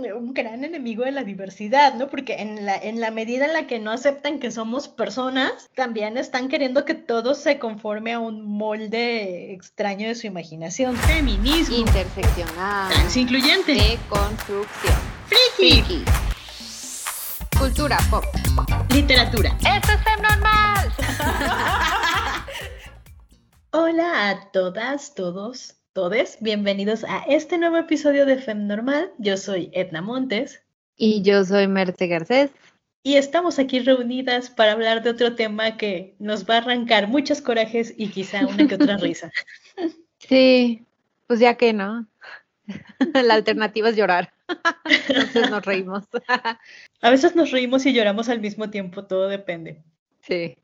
un, gran enemigo de la diversidad, ¿no? Porque en la, en la medida en la que no aceptan que somos personas, también están queriendo que todo se conforme a un molde extraño de su imaginación. Feminismo. Interseccional. incluyente. Deconstrucción. Friki. Friki. Cultura pop. Literatura. ¡Esto es normal! Hola a todas, todos, todes. Bienvenidos a este nuevo episodio de Fem Normal. Yo soy Edna Montes Y yo soy Merce Garcés. y estamos aquí reunidas para hablar de otro tema que nos va a arrancar muchos corajes y quizá una que otra risa. Sí, pues ya que no. La alternativa es llorar. Entonces nos reímos. A veces nos reímos y lloramos al mismo tiempo, todo depende. Sí.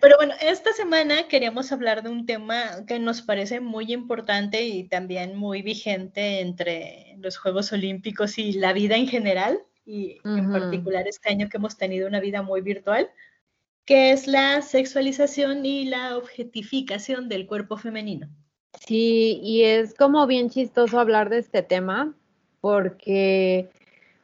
Pero bueno, esta semana queríamos hablar de un tema que nos parece muy importante y también muy vigente entre los Juegos Olímpicos y la vida en general, y en particular este año que hemos tenido una vida muy virtual, que es la sexualización y la objetificación del cuerpo femenino. Sí, y es como bien chistoso hablar de este tema porque,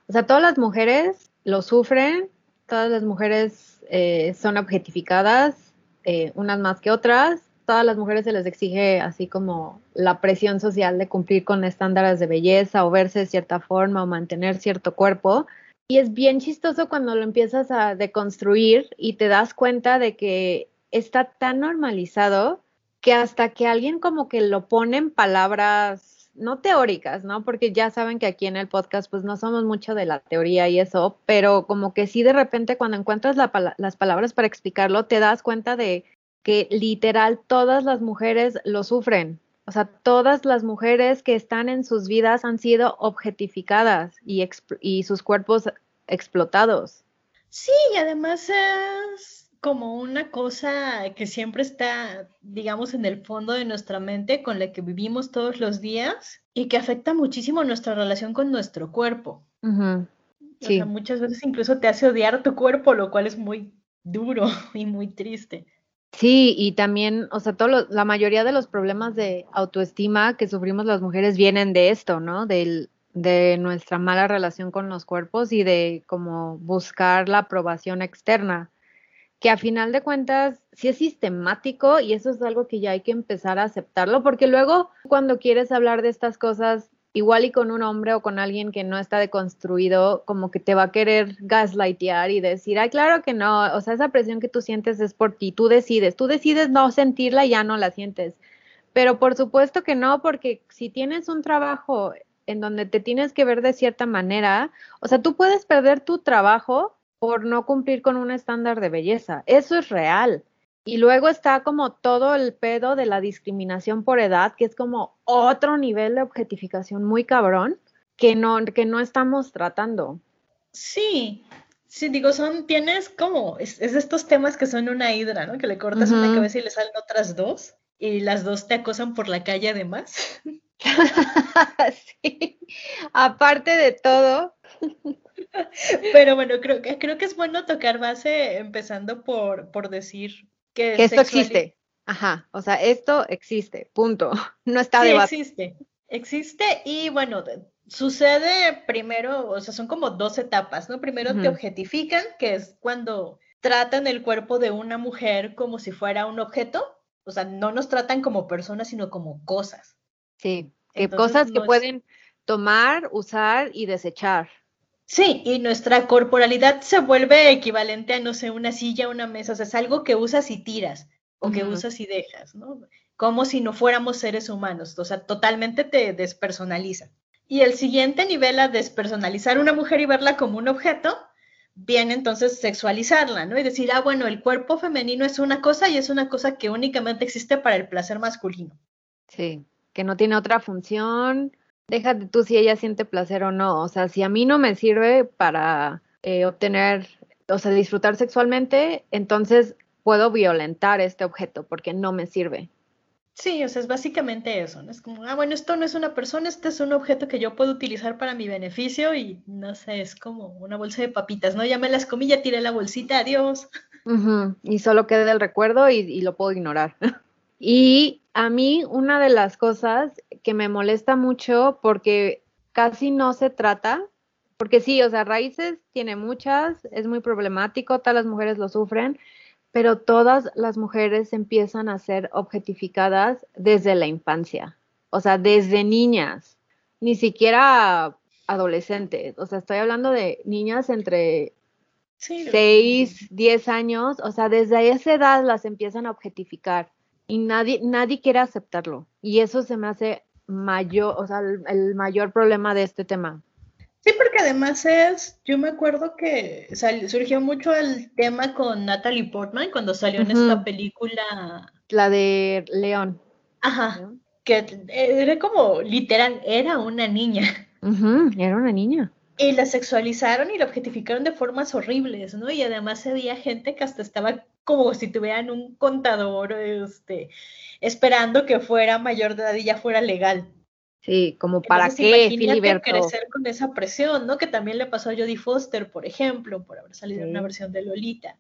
o sea, todas las mujeres lo sufren, todas las mujeres eh, son objetificadas, eh, unas más que otras, todas las mujeres se les exige así como la presión social de cumplir con estándares de belleza o verse de cierta forma o mantener cierto cuerpo. Y es bien chistoso cuando lo empiezas a deconstruir y te das cuenta de que está tan normalizado que hasta que alguien como que lo pone en palabras no teóricas, ¿no? Porque ya saben que aquí en el podcast pues no somos mucho de la teoría y eso, pero como que sí de repente cuando encuentras la las palabras para explicarlo, te das cuenta de que literal todas las mujeres lo sufren. O sea, todas las mujeres que están en sus vidas han sido objetificadas y, y sus cuerpos explotados. Sí, y además es como una cosa que siempre está, digamos, en el fondo de nuestra mente, con la que vivimos todos los días y que afecta muchísimo nuestra relación con nuestro cuerpo. O Sí. sea, muchas veces incluso te hace odiar tu cuerpo, lo cual es muy duro y muy triste. Sí, y también, o sea, todo lo- la mayoría de los problemas de autoestima que sufrimos las mujeres vienen de esto, ¿no? Del, de nuestra mala relación con los cuerpos y de como buscar la aprobación externa, que a final de cuentas sí es sistemático y eso es algo que ya hay que empezar a aceptarlo, porque luego cuando quieres hablar de estas cosas, igual y con un hombre o con alguien que no está deconstruido, como que te va a querer gaslightear y decir, ay, claro que no, o sea, esa presión que tú sientes es por ti, tú decides, tú decides no sentirla y ya no la sientes. Pero por supuesto que no, porque si tienes un trabajo en donde te tienes que ver de cierta manera, o sea, tú puedes perder tu trabajo por no cumplir con un estándar de belleza. Eso es real. Y luego está como todo el pedo de la discriminación por edad, que es como otro nivel de objetificación muy cabrón que no, que no estamos tratando. Sí, sí, digo, son, tienes como, es, estos temas que son una hidra, ¿no? Que le cortas una cabeza y le salen otras dos, y las dos te acosan por la calle además. sí. Aparte de todo, Pero bueno, creo que, creo que es bueno tocar base empezando por, por decir que que esto existe. Ajá, o sea, esto existe, punto. No está Sí, debate. existe. Existe y bueno, de- sucede primero, o sea, son como dos etapas, ¿no? Primero te objetifican, que es cuando tratan el cuerpo de una mujer como si fuera un objeto, o sea, no nos tratan como personas, sino como cosas. Sí, que Entonces, cosas que no es- pueden tomar, usar y desechar. Sí, y nuestra corporalidad se vuelve equivalente a, no sé, una silla, una mesa, o sea, es algo que usas y tiras, o que usas y dejas, ¿no? Como si no fuéramos seres humanos, o sea, totalmente te despersonaliza. Y el siguiente nivel a despersonalizar una mujer y verla como un objeto, viene entonces sexualizarla, ¿no? Y decir, ah, bueno, el cuerpo femenino es una cosa y es una cosa que únicamente existe para el placer masculino. Sí, que no tiene otra función. Déjate tú si ella siente placer o no. O sea, si a mí no me sirve para eh, obtener, o sea, disfrutar sexualmente, entonces puedo violentar este objeto porque no me sirve. Sí, o sea, es básicamente eso, ¿no? Es como, ah, bueno, esto no es una persona, este es un objeto que yo puedo utilizar para mi beneficio y no sé, es como una bolsa de papitas, ¿no? Ya me las comí, ya tiré la bolsita, adiós. Y solo queda el recuerdo y, y lo puedo ignorar. Y a mí una de las cosas que me molesta mucho porque casi no se trata, porque sí, o sea, raíces tiene muchas, es muy problemático, todas las mujeres lo sufren, pero todas las mujeres empiezan a ser objetificadas desde la infancia, o sea, desde niñas, ni siquiera adolescentes, o sea, estoy hablando de niñas entre 6, 10 años, o sea, desde esa edad las empiezan a objetificar y nadie, nadie quiere aceptarlo. Y eso se me hace mayor, o sea, el, mayor problema de este tema. Sí, porque además es, yo me acuerdo que surgió mucho el tema con Natalie Portman cuando salió en esta película. La de León. Ajá, que era como literal, era una niña. era una niña. Y la sexualizaron y la objetificaron de formas horribles, ¿no? Y además había gente que hasta estaba como si tuvieran un contador, este, esperando que fuera mayor de edad y ya fuera legal. Sí, como para qué, Filiberto. crecer con esa presión, ¿no? Que también le pasó a Jodie Foster, por ejemplo, por haber salido en una versión de Lolita.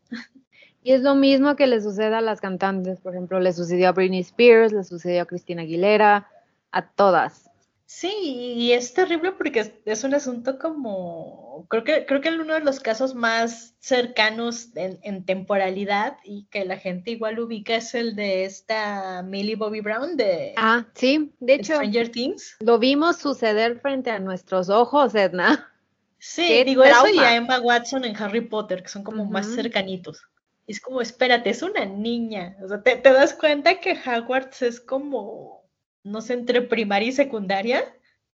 Y es lo mismo que le sucede a las cantantes, por ejemplo, le sucedió a Britney Spears, le sucedió a Cristina Aguilera, a todas. Sí, y es terrible porque es, un asunto como, creo que, creo que es uno de los casos más cercanos en, temporalidad y que la gente igual ubica es el de esta Millie Bobby Brown de Ah, sí, de hecho, Stranger Things. Lo vimos suceder frente a nuestros ojos, Edna. Sí, digo eso y a Emma Watson en Harry Potter, que son como más cercanitos. Es como, espérate, es una niña. O sea, te, te das cuenta que Hogwarts es como no sé, entre primaria y secundaria.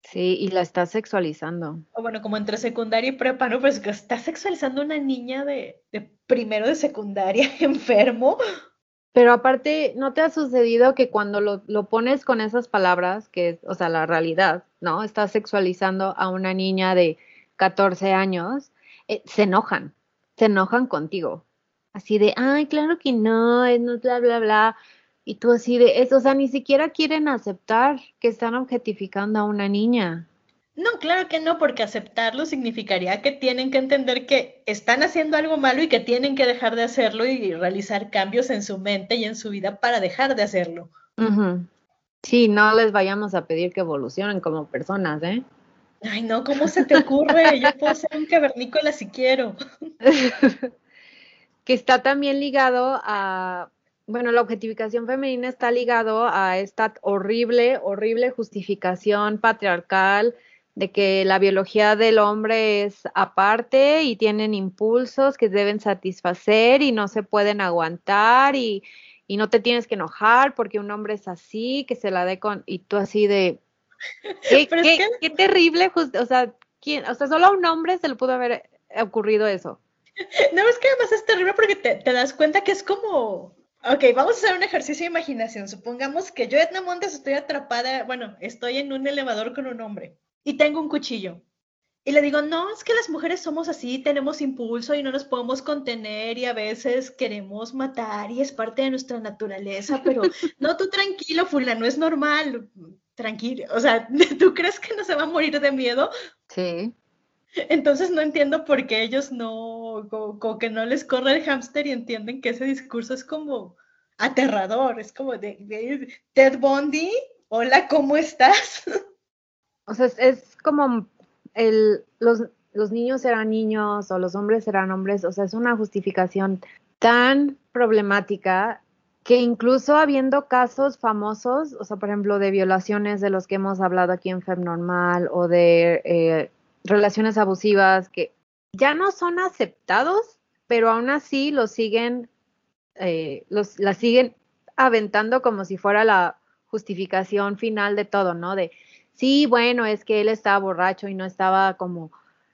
Sí, y la está sexualizando. O bueno, como entre secundaria y prepa, ¿no? Pues que está sexualizando una niña de, primero de secundaria, enfermo. Pero aparte, ¿no te ha sucedido que cuando lo, lo, pones con esas palabras, que es, o sea, la realidad, ¿no? Estás sexualizando a una niña de 14 años, eh, se enojan, se enojan contigo. Así de, ay, claro que no, es no, bla, bla, bla. Y tú así de eso, o sea, ni siquiera quieren aceptar que están objetificando a una niña. No, claro que no, porque aceptarlo significaría que tienen que entender que están haciendo algo malo y que tienen que dejar de hacerlo y realizar cambios en su mente y en su vida para dejar de hacerlo. Sí, no les vayamos a pedir que evolucionen como personas, ¿eh? Ay, no, ¿cómo se te ocurre? Yo puedo ser un cavernícola si quiero. que está también ligado a, bueno, la objetificación femenina está ligado a esta horrible, horrible justificación patriarcal de que la biología del hombre es aparte y tienen impulsos que deben satisfacer y no se pueden aguantar y, no te tienes que enojar porque un hombre es así, que se la dé con, y tú así de, qué, qué, terrible, o sea, ¿quién? o sea, solo a un hombre se le pudo haber ocurrido eso. No, es que además es terrible porque te, te das cuenta que es como, Ok, vamos a hacer un ejercicio de imaginación. Supongamos que yo, Edna Montes, estoy atrapada, bueno, estoy en un elevador con un hombre y tengo un cuchillo. Y le digo, no, es que las mujeres somos así, tenemos impulso y no nos podemos contener y a veces queremos matar y es parte de nuestra naturaleza, pero no, tú tranquilo, fulano, es normal, tranquilo. O sea, ¿tú crees que no se va a morir de miedo? Sí. Entonces no entiendo por qué ellos no, como, que no les corre el hámster y entienden que ese discurso es como aterrador, es como de, Ted Bundy, hola, ¿cómo estás? O sea, es, como el, los, los niños serán niños o los hombres serán hombres, o sea, es una justificación tan problemática que incluso habiendo casos famosos, o sea, por ejemplo, de violaciones de los que hemos hablado aquí en Fem Normal o de eh, relaciones abusivas que ya no son aceptados, pero aún así los siguen, eh, los, la siguen aventando como si fuera la justificación final de todo, ¿no? De, sí, bueno, es que él estaba borracho y no estaba como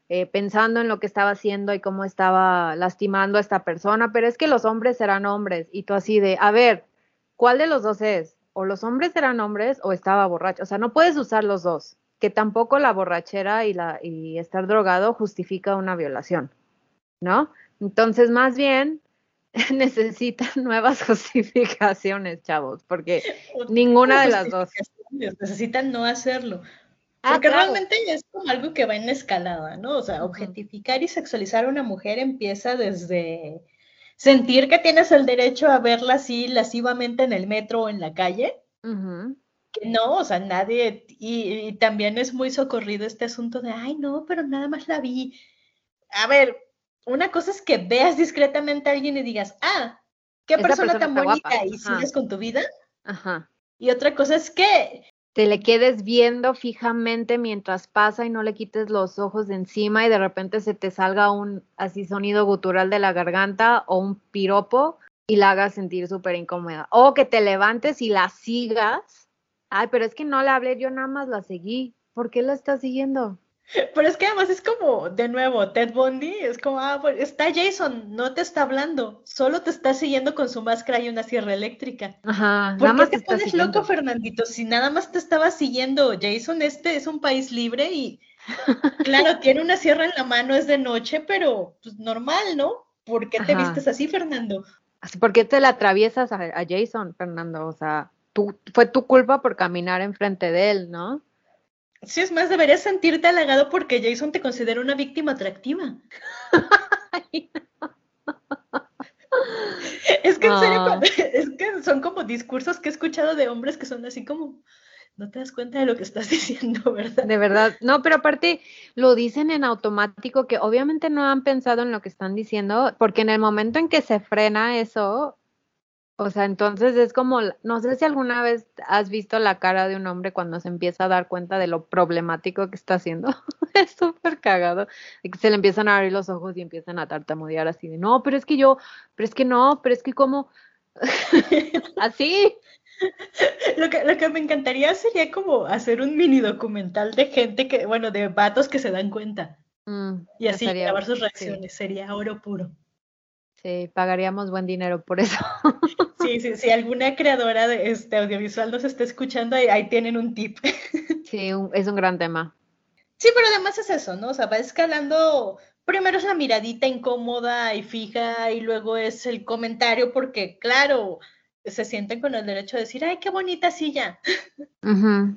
eh, pensando en lo que estaba haciendo y cómo estaba lastimando a esta persona, pero es que los hombres serán hombres y tú así de, a ver, ¿cuál de los dos es? O los hombres eran hombres o estaba borracho, o sea, no puedes usar los dos que tampoco la borrachera y, la, y estar drogado justifica una violación, ¿no? Entonces, más bien, necesitan nuevas justificaciones, chavos, porque ninguna de las dos. Necesitan no hacerlo. Ah, porque realmente es como algo que va en escalada, ¿no? O sea, objetificar y sexualizar a una mujer empieza desde sentir que tienes el derecho a verla así lascivamente en el metro o en la calle, que no, o sea, nadie, y, también es muy socorrido este asunto de, ay, no, pero nada más la vi. A ver, una cosa es que veas discretamente a alguien y digas, ah, qué persona, tan bonita y sigues con tu vida. Ajá. Y otra cosa es que te le quedes viendo fijamente mientras pasa y no le quites los ojos de encima y de repente se te salga un así sonido gutural de la garganta o un piropo y la hagas sentir súper incómoda. O que te levantes y la sigas. Ay, pero es que no la hablé, yo nada más la seguí. ¿Por qué la estás siguiendo? Pero es que además es como, de nuevo, Ted Bundy, es como, ah, pues está Jason, no te está hablando, solo te está siguiendo con su máscara y una sierra eléctrica. Ajá, ¿Por qué te, te pones loco, Fernandito? Si nada más te estaba siguiendo, Jason, este es un país libre y, claro, tiene una sierra en la mano, es de noche, pero pues normal, ¿no? ¿Por qué te vistes así, Fernando? ¿Por qué te la atraviesas a, a Jason, Fernando? O sea, tú, fue tu culpa por caminar enfrente de él, ¿no? Sí, es más, deberías sentirte halagado porque Jason te considera una víctima atractiva. es que en serio, es que son como discursos que he escuchado de hombres que son así como, no te das cuenta de lo que estás diciendo, ¿verdad? De verdad, no, pero aparte lo dicen en automático que obviamente no han pensado en lo que están diciendo, porque en el momento en que se frena eso, o sea, entonces es como, no sé si alguna vez has visto la cara de un hombre cuando se empieza a dar cuenta de lo problemático que está haciendo. es súper cagado. Se le empiezan a abrir los ojos y empiezan a tartamudear así de, no, pero es que yo, pero es que no, pero es que como, así. Lo que, lo que me encantaría sería como hacer un mini documental de gente que, bueno, de vatos que se dan cuenta. Mm, y así grabar sus reacciones, sería oro puro. Sí, pagaríamos buen dinero por eso. Sí, sí, si alguna creadora de este audiovisual nos está escuchando, ahí, tienen un tip. Sí, es un gran tema. Sí, pero además es eso, ¿no? O sea, va escalando, primero es la miradita incómoda y fija y luego es el comentario porque, claro, se sienten con el derecho de decir, ay, qué bonita silla. Ajá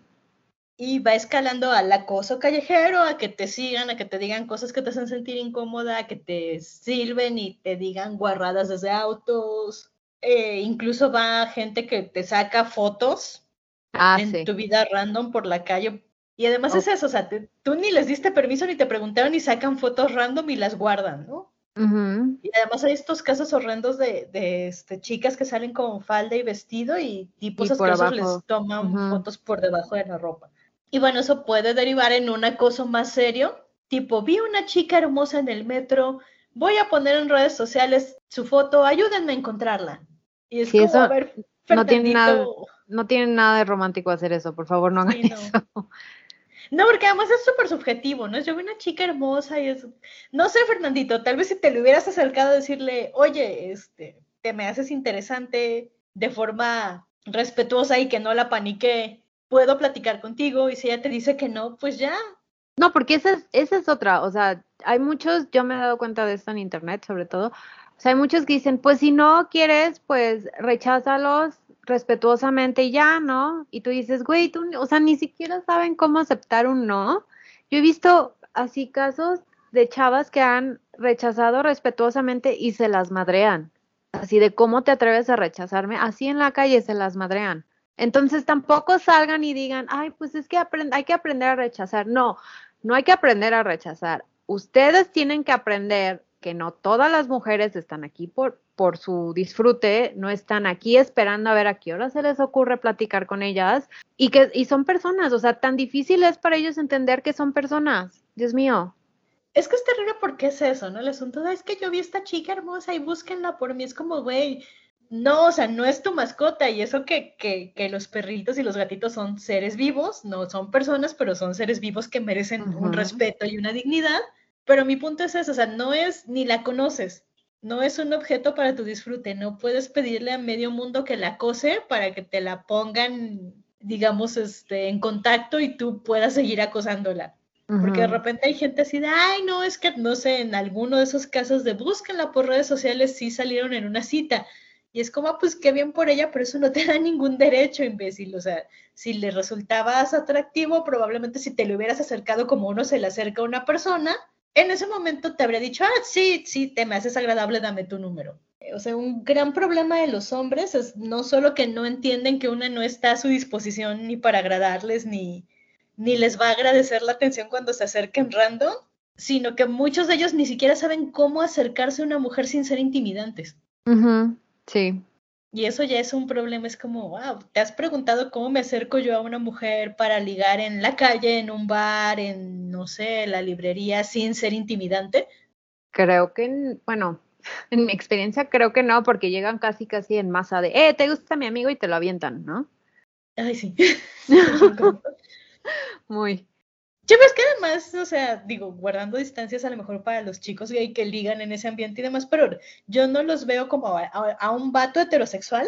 y va escalando al acoso callejero, a que te sigan, a que te digan cosas que te hacen sentir incómoda, a que te sirven y te digan guarradas desde autos. Eh, incluso va gente que te saca fotos ah, en tu vida random por la calle. Y además es eso, o sea, tú ni les diste permiso ni te preguntaron y sacan fotos random y las guardan, ¿no? Y además hay estos casos horrendos de, de este, chicas que salen con falda y vestido y tipos asquerosos les toman fotos por debajo de la ropa. Y bueno, eso puede derivar en un acoso más serio, tipo, vi una chica hermosa en el metro, voy a poner en redes sociales su foto, ayúdenme a encontrarla. Y es como, a ver, no tiene, nada, no tiene nada de romántico hacer eso, por favor, no hagan no. eso. No, porque además es súper subjetivo, ¿no? Yo vi una chica hermosa y es... No sé, Fernandito, tal vez si te le hubieras acercado a decirle, oye, este, te me haces interesante de forma respetuosa y que no la panique, puedo platicar contigo y si ella te dice que no, pues ya. No, porque esa es, esa es otra, o sea, hay muchos, yo me he dado cuenta de esto en internet sobre todo, o sea, hay muchos que dicen, pues si no quieres, pues recházalos respetuosamente y ya, ¿no? Y tú dices, güey, tú, o sea, ni siquiera saben cómo aceptar un no. Yo he visto así casos de chavas que han rechazado respetuosamente y se las madrean. Así de cómo te atreves a rechazarme, así en la calle se las madrean. Entonces tampoco salgan y digan, ay, pues es que hay que aprender a rechazar. No, no hay que aprender a rechazar. Ustedes tienen que aprender que no todas las mujeres están aquí por, por su disfrute, no están aquí esperando a ver a qué hora se les ocurre platicar con ellas y que y son personas, o sea, tan difícil es para ellos entender que son personas. Dios mío. Es que es terrible porque es eso, ¿no? El asunto es que yo vi a esta chica hermosa y búsquenla por mí. Es como, güey, no, o sea, no es tu mascota y eso que, que, que, los perritos y los gatitos son seres vivos, no son personas, pero son seres vivos que merecen un respeto y una dignidad. Pero mi punto es eso, o sea, no es ni la conoces, no es un objeto para tu disfrute, no puedes pedirle a medio mundo que la acose para que te la pongan, digamos, este, en contacto y tú puedas seguir acosándola. Porque de repente hay gente así de, ay, no, es que, no sé, en alguno de esos casos de búsquenla por redes sociales, sí salieron en una cita y es como, ah, pues qué bien por ella, pero eso no te da ningún derecho, imbécil. O sea, si le resultabas atractivo, probablemente si te lo hubieras acercado como uno se le acerca a una persona, en ese momento te habría dicho, ah, sí, sí, te me haces agradable, dame tu número. O sea, un gran problema de los hombres es no solo que no entienden que una no está a su disposición ni para agradarles, ni, ni les va a agradecer la atención cuando se acerquen random, sino que muchos de ellos ni siquiera saben cómo acercarse a una mujer sin ser intimidantes. Sí. Y eso ya es un problema, es como, wow, ¿te has preguntado cómo me acerco yo a una mujer para ligar en la calle, en un bar, en, no sé, la librería, sin ser intimidante? Creo que, bueno, en mi experiencia creo que no, porque llegan casi casi en masa de, eh, te gusta mi amigo y te lo avientan, ¿no? Ay, sí. Muy. Yo ves que además, o sea, digo, guardando distancias a lo mejor para los chicos gay que ligan en ese ambiente y demás, pero yo no los veo como a, un vato heterosexual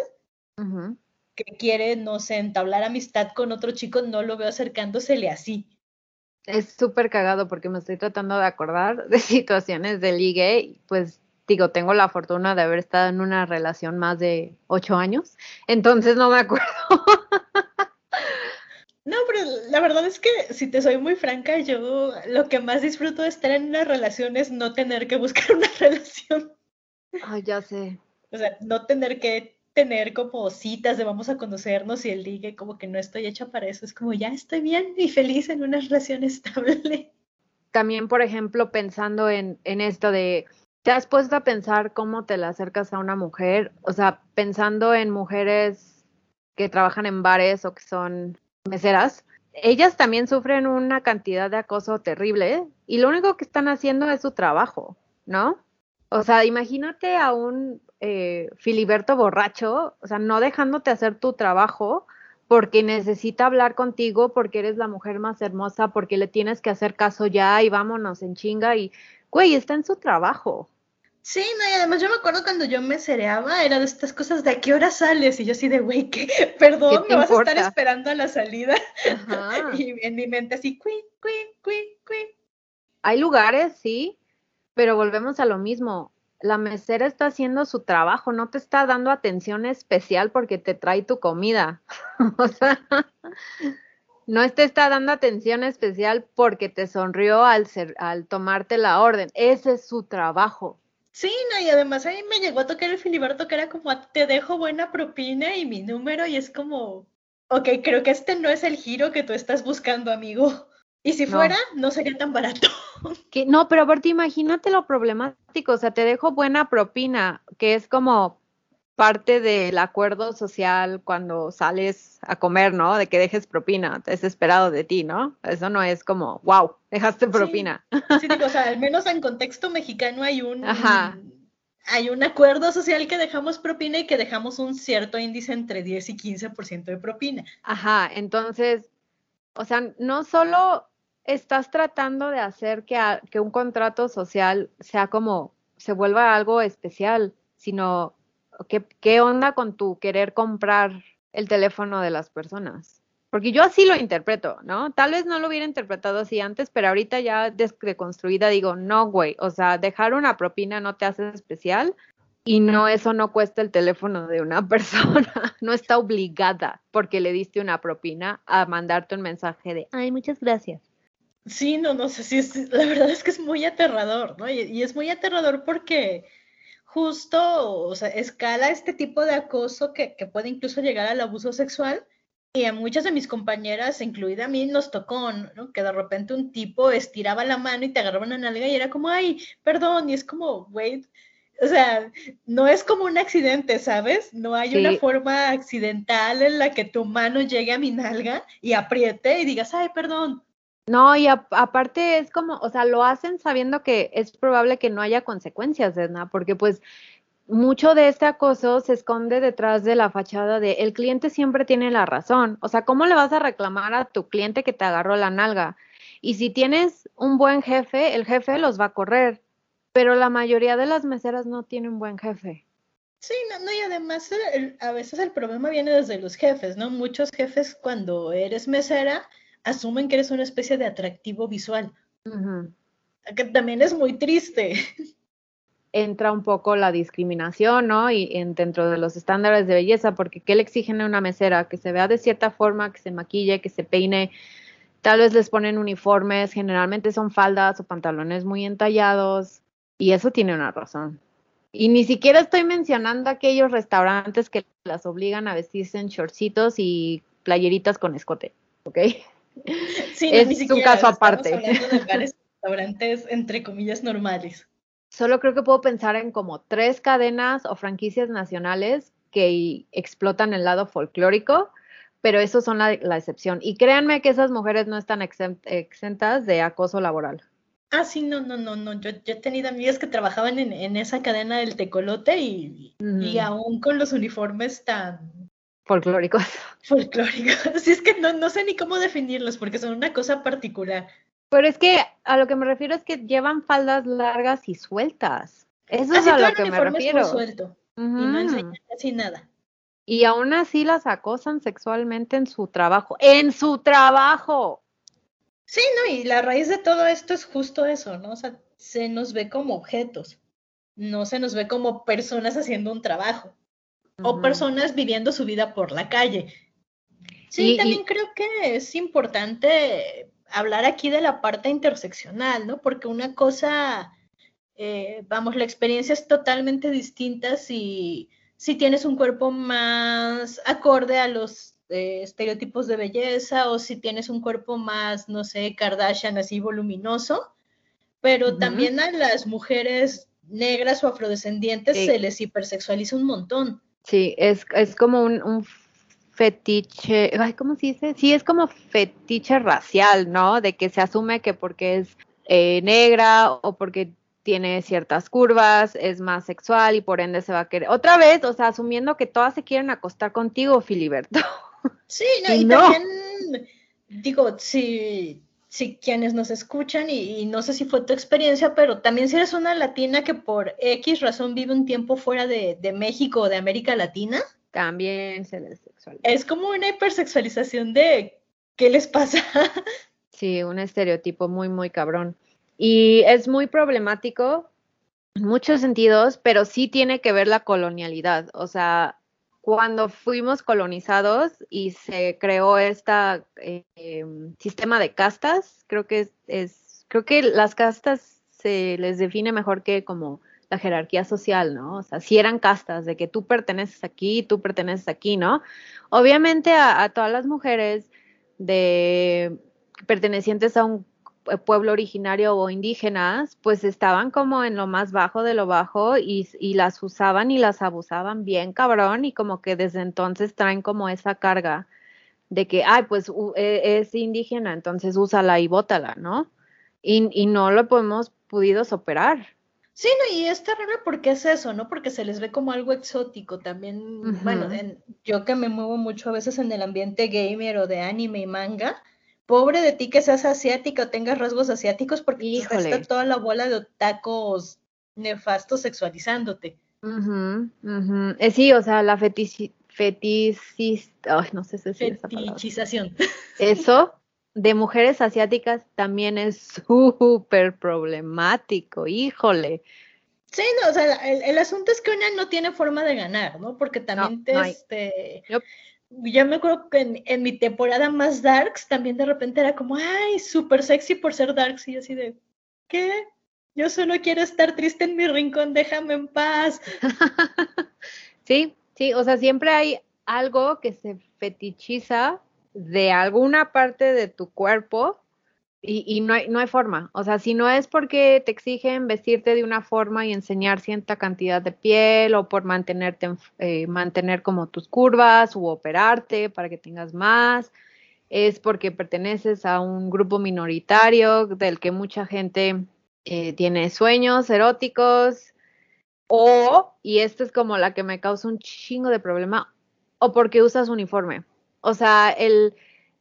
que quiere, no sé, entablar amistad con otro chico, no lo veo acercándosele así. Es súper cagado porque me estoy tratando de acordar de situaciones de ligue pues digo, tengo la fortuna de haber estado en una relación más de ocho años, entonces no me acuerdo. No, pero la verdad es que, si te soy muy franca, yo lo que más disfruto de estar en una relación es no tener que buscar una relación. Ay, ya sé. O sea, no tener que tener como citas de vamos a conocernos y el ligue, como que no estoy hecha para eso. Es como ya estoy bien y feliz en una relación estable. También, por ejemplo, pensando en, en esto de, ¿te has puesto a pensar cómo te la acercas a una mujer? O sea, pensando en mujeres que trabajan en bares o que son meseras, ellas también sufren una cantidad de acoso terrible y lo único que están haciendo es su trabajo, ¿no? O sea, imagínate a un eh, Filiberto borracho, o sea, no dejándote hacer tu trabajo porque necesita hablar contigo, porque eres la mujer más hermosa, porque le tienes que hacer caso ya y vámonos en chinga y, güey, está en su trabajo. Sí, no, y además yo me acuerdo cuando yo me cereaba, era de estas cosas de a qué hora sales, y yo así de, güey, ¿qué? Perdón, me vas a estar esperando a la salida. y en mi mente así, cui, cui, cui, cui. Hay lugares, sí, pero volvemos a lo mismo. La mesera está haciendo su trabajo, no te está dando atención especial porque te trae tu comida. o sea, no te está dando atención especial porque te sonrió al, ser, al tomarte la orden. Ese es su trabajo Sí, no, y además ahí me llegó a tocar el Filiberto que era como, te dejo buena propina y mi número, y es como, ok, creo que este no es el giro que tú estás buscando, amigo. Y si fuera, no sería tan barato. Que, no, pero aparte imagínate lo problemático, o sea, te dejo buena propina, que es como, parte del acuerdo social cuando sales a comer, ¿no? De que dejes propina, es esperado de ti, ¿no? Eso no es como, wow, dejaste propina. Sí, digo, o sea, al menos en contexto mexicano hay un, hay un acuerdo social que dejamos propina y que dejamos un cierto índice entre 10 y 15% de propina. Ajá, entonces, o sea, no solo estás tratando de hacer que, que un contrato social sea como, se vuelva algo especial, sino ¿Qué, onda con tu querer comprar el teléfono de las personas? Porque yo así lo interpreto, ¿no? Tal vez no lo hubiera interpretado así antes, pero ahorita ya deconstruida digo, no, güey, o sea, dejar una propina no te hace especial y no, eso no cuesta el teléfono de una persona, no está obligada porque le diste una propina a mandarte un mensaje de, ay, muchas gracias. Sí, no, no sé es, la verdad es que es muy aterrador, ¿no? y es muy aterrador porque justo, o sea, escala este tipo de acoso que, puede incluso llegar al abuso sexual. Y a muchas de mis compañeras, incluida a mí, nos tocó, ¿no? Que de repente un tipo estiraba la mano y te agarraba una nalga y era como, ay, perdón, y es como, wait, o sea, no es como un accidente, ¿sabes? No hay una forma accidental en la que tu mano llegue a mi nalga y apriete y digas, ay, perdón. No, y aparte es como, o sea, lo hacen sabiendo que es probable que no haya consecuencias, Edna, porque pues mucho de este acoso se esconde detrás de la fachada de el cliente siempre tiene la razón. O sea, ¿cómo le vas a reclamar a tu cliente que te agarró la nalga? Y si tienes un buen jefe, el jefe los va a correr, pero la mayoría de las meseras no tienen un buen jefe. Sí, no, no y además a veces el problema viene desde los jefes, ¿no? Muchos jefes cuando eres mesera asumen que eres una especie de atractivo visual. Que también es muy triste. Entra un poco la discriminación, ¿no? Y dentro de los estándares de belleza, porque ¿qué le exigen a una mesera? Que se vea de cierta forma, que se maquille, que se peine. Tal vez les ponen uniformes, generalmente son faldas o pantalones muy entallados, y eso tiene una razón. Y ni siquiera estoy mencionando aquellos restaurantes que las obligan a vestirse en shortcitos y playeritas con escote, ¿ok? Sí, es un caso aparte. Restaurantes entre comillas normales. Solo creo que puedo pensar en como tres cadenas o franquicias nacionales que explotan el lado folclórico, pero esos son la, excepción. Y créanme que esas mujeres no están exentas de acoso laboral. Ah, sí, no, no, no, no. Yo, he tenido amigas que trabajaban en, esa cadena del tecolote y, y aún con los uniformes tan folclóricos. Folclóricos. Sí, es que no, no sé ni cómo definirlos porque son una cosa particular. Pero es que a lo que me refiero es que llevan faldas largas y sueltas. Eso es a lo que me refiero. Es suelto y no enseñan casi nada. Y aún así las acosan sexualmente en su trabajo. ¡En su trabajo! Sí, no, y la raíz de todo esto es justo eso, ¿no? O sea, se nos ve como objetos, no se nos ve como personas haciendo un trabajo o personas viviendo su vida por la calle. Sí, también creo que es importante hablar aquí de la parte interseccional, ¿no? Porque una cosa, eh, vamos, la experiencia es totalmente distinta si, si tienes un cuerpo más acorde a los eh, estereotipos de belleza o si tienes un cuerpo más, no sé, Kardashian así voluminoso, pero también a las mujeres negras o afrodescendientes se les hipersexualiza un montón. Sí, es, es como un, fetiche, ay, ¿cómo se dice? Sí, es como fetiche racial, ¿no? De que se asume que porque es eh, negra o porque tiene ciertas curvas, es más sexual y por ende se va a querer. Otra vez, o sea, asumiendo que todas se quieren acostar contigo, Filiberto. Sí, no, y, también, digo, si, si quienes nos escuchan, y, no sé si fue tu experiencia, pero también si eres una latina que por X razón vive un tiempo fuera de, México o de América Latina. También se les sexualiza. Es como una hipersexualización de ¿qué les pasa? Sí, un estereotipo muy, muy cabrón. Y es muy problemático en muchos sentidos, pero sí tiene que ver la colonialidad. O sea, cuando fuimos colonizados y se creó este sistema de castas, creo que es, creo que las castas se les define mejor que como la jerarquía social, ¿no? O sea, si eran castas de que tú perteneces aquí, tú perteneces aquí, ¿no? Obviamente a, a todas las mujeres de pertenecientes a un pueblo originario o indígenas, pues estaban como en lo más bajo de lo bajo y, las usaban y las abusaban bien cabrón y como que desde entonces traen como esa carga de que, ay, pues e, es indígena, entonces úsala y bótala, ¿no? Y, y no lo hemos podido superar. Sí, no, y es terrible porque es eso, ¿no? Porque se les ve como algo exótico también. Bueno, yo que me muevo mucho a veces en el ambiente gamer o de anime y manga, pobre de ti que seas asiática o tengas rasgos asiáticos porque está toda la bola de tacos nefastos sexualizándote. Eh, sí, o sea, la fetici ay, no sé si es Fetichización. Eso de mujeres asiáticas también es súper problemático, híjole. Sí, no, o sea, el, asunto es que una no tiene forma de ganar, ¿no? Porque también te, este, yo me acuerdo que en, mi temporada más darks también de repente era como, ay, súper sexy por ser darks y así de, ¿qué? Yo solo quiero estar triste en mi rincón, déjame en paz. sí, sí, o sea, siempre hay algo que se fetichiza de alguna parte de tu cuerpo y, no, hay, no hay forma. O sea, si no es porque te exigen vestirte de una forma y enseñar cierta cantidad de piel o por mantenerte, eh, mantener como tus curvas u operarte para que tengas más, es porque perteneces a un grupo minoritario del que mucha gente eh, tiene sueños eróticos o, y esta es como la que me causa un chingo de problema, o porque usas uniforme. O sea, el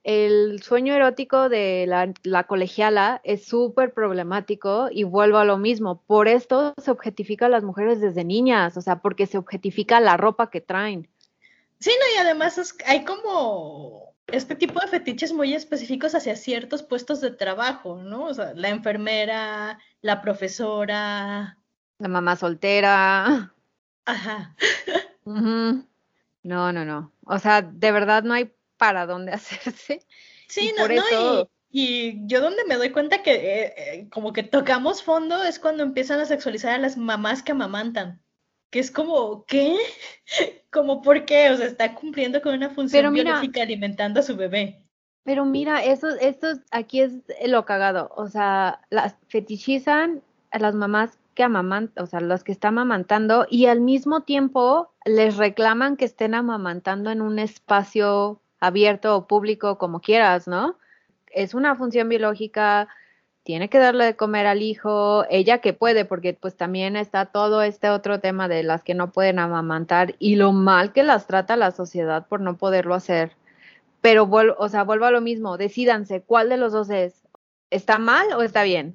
el sueño erótico de la, colegiala es súper problemático y vuelvo a lo mismo. Por esto se objetifica a las mujeres desde niñas, o sea, porque se objetifica la ropa que traen. Sí, no, y además hay como este tipo de fetiches muy específicos hacia ciertos puestos de trabajo, ¿no? O sea, la enfermera, la profesora. La mamá soltera. Ajá. No, no, no. O sea, de verdad no hay para dónde hacerse. Sí, no, no, y, yo donde me doy cuenta que eh, eh, como que tocamos fondo es cuando empiezan a sexualizar a las mamás que amamantan. que es como, ¿qué? como, ¿por qué? O sea, está cumpliendo con una función biológica alimentando a su bebé. Pero mira, eso, esto aquí es lo cagado. O sea, las fetichizan a las mamás que amamantan, o sea, las que están amamantando, y al mismo tiempo les reclaman que estén amamantando en un espacio abierto o público, como quieras, ¿no? Es una función biológica, tiene que darle de comer al hijo, ella que puede, porque pues también está todo este otro tema de las que no pueden amamantar y lo mal que las trata la sociedad por no poderlo hacer. Pero, o sea, vuelvo a lo mismo, decídanse, ¿cuál de los dos es? ¿Está mal o está bien?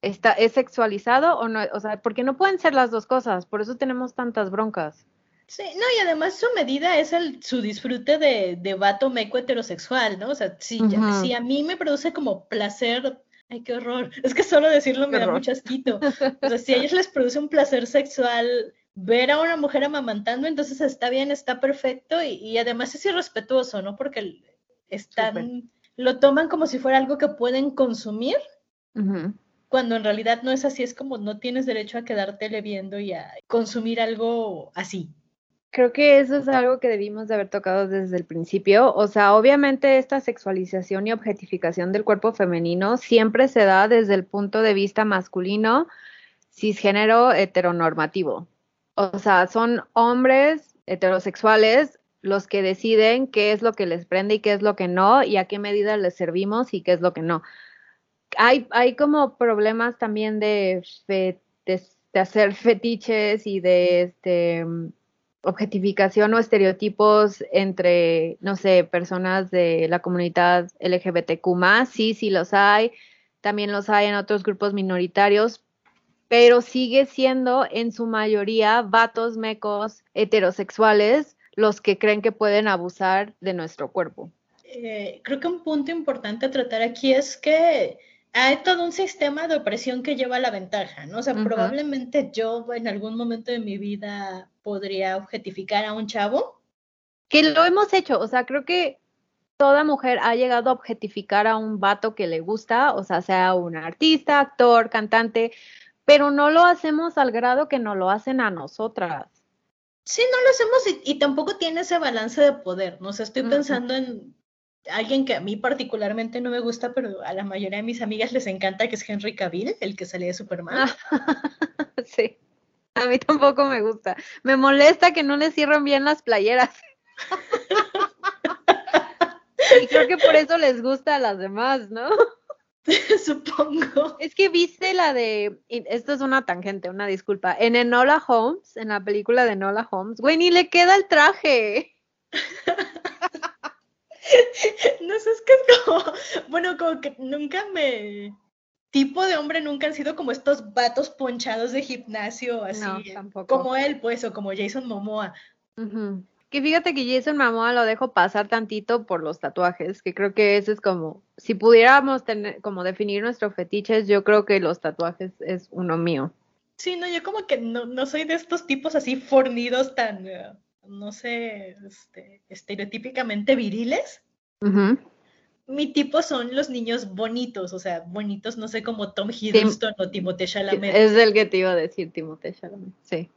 ¿Está, ¿Es sexualizado o no? O sea, porque no pueden ser las dos cosas, por eso tenemos tantas broncas. Sí, no, y además su medida es el, su disfrute de, de vato meco heterosexual, ¿no? O sea, si, si a mí me produce como placer Ay, qué horror. Es que solo decirlo me da mucho asquito. O sea, si a ellos les produce un placer sexual ver a una mujer amamantando, entonces está bien, está perfecto y, además es irrespetuoso, ¿no? Porque están, lo toman como si fuera algo que pueden consumir, cuando en realidad no es así, es como no tienes derecho a quedártele viendo y a consumir algo así. Creo que eso es algo que debimos de haber tocado desde el principio. O sea, obviamente esta sexualización y objetificación del cuerpo femenino siempre se da desde el punto de vista masculino, cisgénero, heteronormativo. O sea, son hombres heterosexuales los que deciden qué es lo que les prende y qué es lo que no, y a qué medida les servimos y qué es lo que no. Hay, hay como problemas también de, de, hacer fetiches y de este objetificación o estereotipos entre, no sé, personas de la comunidad LGBTQ sí, sí los hay, también los hay en otros grupos minoritarios, pero sigue siendo en su mayoría vatos mecos heterosexuales los que creen que pueden abusar de nuestro cuerpo. Eh, creo que un punto importante a tratar aquí es que hay todo un sistema de opresión que lleva la ventaja, ¿no? O sea, probablemente yo en algún momento de mi vida podría objetificar a un chavo. Que lo hemos hecho, o sea, creo que toda mujer ha llegado a objetificar a un vato que le gusta, o sea, sea un artista, actor, cantante, pero no lo hacemos al grado que no lo hacen a nosotras. Sí, no lo hacemos y, tampoco tiene ese balance de poder, ¿no? O sea, estoy pensando en alguien que a mí particularmente no me gusta, pero a la mayoría de mis amigas les encanta, que es Henry Cavill, el que sale de Superman. sí, a mí tampoco me gusta. Me molesta que no le cierren bien las playeras. y creo que por eso les gusta a las demás, ¿no? Supongo. Es que viste la de, esto es una tangente, una disculpa, en Enola Holmes, en la película de Enola Holmes, güey, ni le queda el traje. no sé, es que no. Bueno, como que nunca me. Tipo de hombre nunca han sido como estos vatos ponchados de gimnasio, así. No, tampoco. Como él, pues, o como Jason Momoa. Que fíjate que Jason Momoa lo dejo pasar tantito por los tatuajes, que creo que eso es como, si pudiéramos tener, como definir nuestros fetiches, yo creo que los tatuajes es uno mío. Sí, no, yo como que no, no soy de estos tipos así fornidos tan, eh, no sé, este, estereotípicamente viriles. Mi tipo son los niños bonitos, o sea, bonitos, no sé, como Tom Hiddleston o Timothée Chalamet. Es el que te iba a decir, Timothée Chalamet, sí.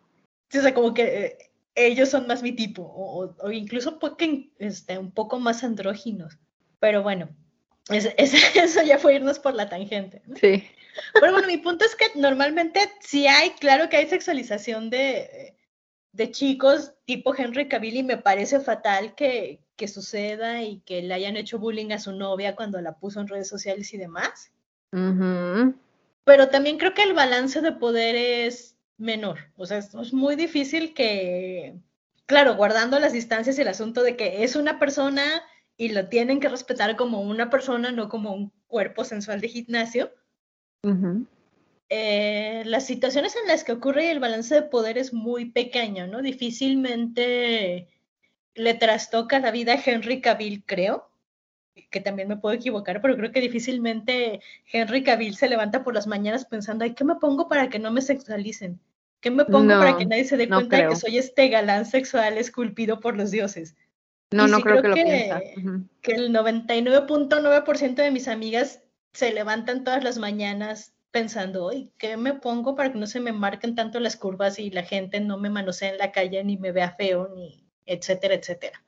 o sea, como que eh, ellos son más mi tipo, o, incluso porque, este, un poco más andróginos. Pero bueno, eso ya fue irnos por la tangente. Sí. Pero bueno, mi punto es que normalmente sí hay, claro que hay sexualización de, de chicos tipo Henry Cavill y me parece fatal que, que, suceda y que le hayan hecho bullying a su novia cuando la puso en redes sociales y demás. Pero también creo que el balance de poder es menor. O sea, es, muy difícil que, claro, guardando las distancias y el asunto de que es una persona y lo tienen que respetar como una persona, no como un cuerpo sensual de gimnasio. Eh, las situaciones en las que ocurre el balance de poder es muy pequeño, ¿no? Difícilmente le trastoca la vida a Henry Cavill, creo, que también me puedo equivocar, pero creo que difícilmente Henry Cavill se levanta por las mañanas pensando, ay, ¿qué me pongo para que no me sexualicen? ¿Qué me pongo para que nadie se dé cuenta de que soy este galán sexual esculpido por los dioses? No, no creo, que, lo piensa. Que el 99.9% de mis amigas se levantan todas las mañanas pensando, ¿y qué me pongo para que no se me marquen tanto las curvas y la gente no me manosee en la calle ni me vea feo, ni etcétera, etcétera?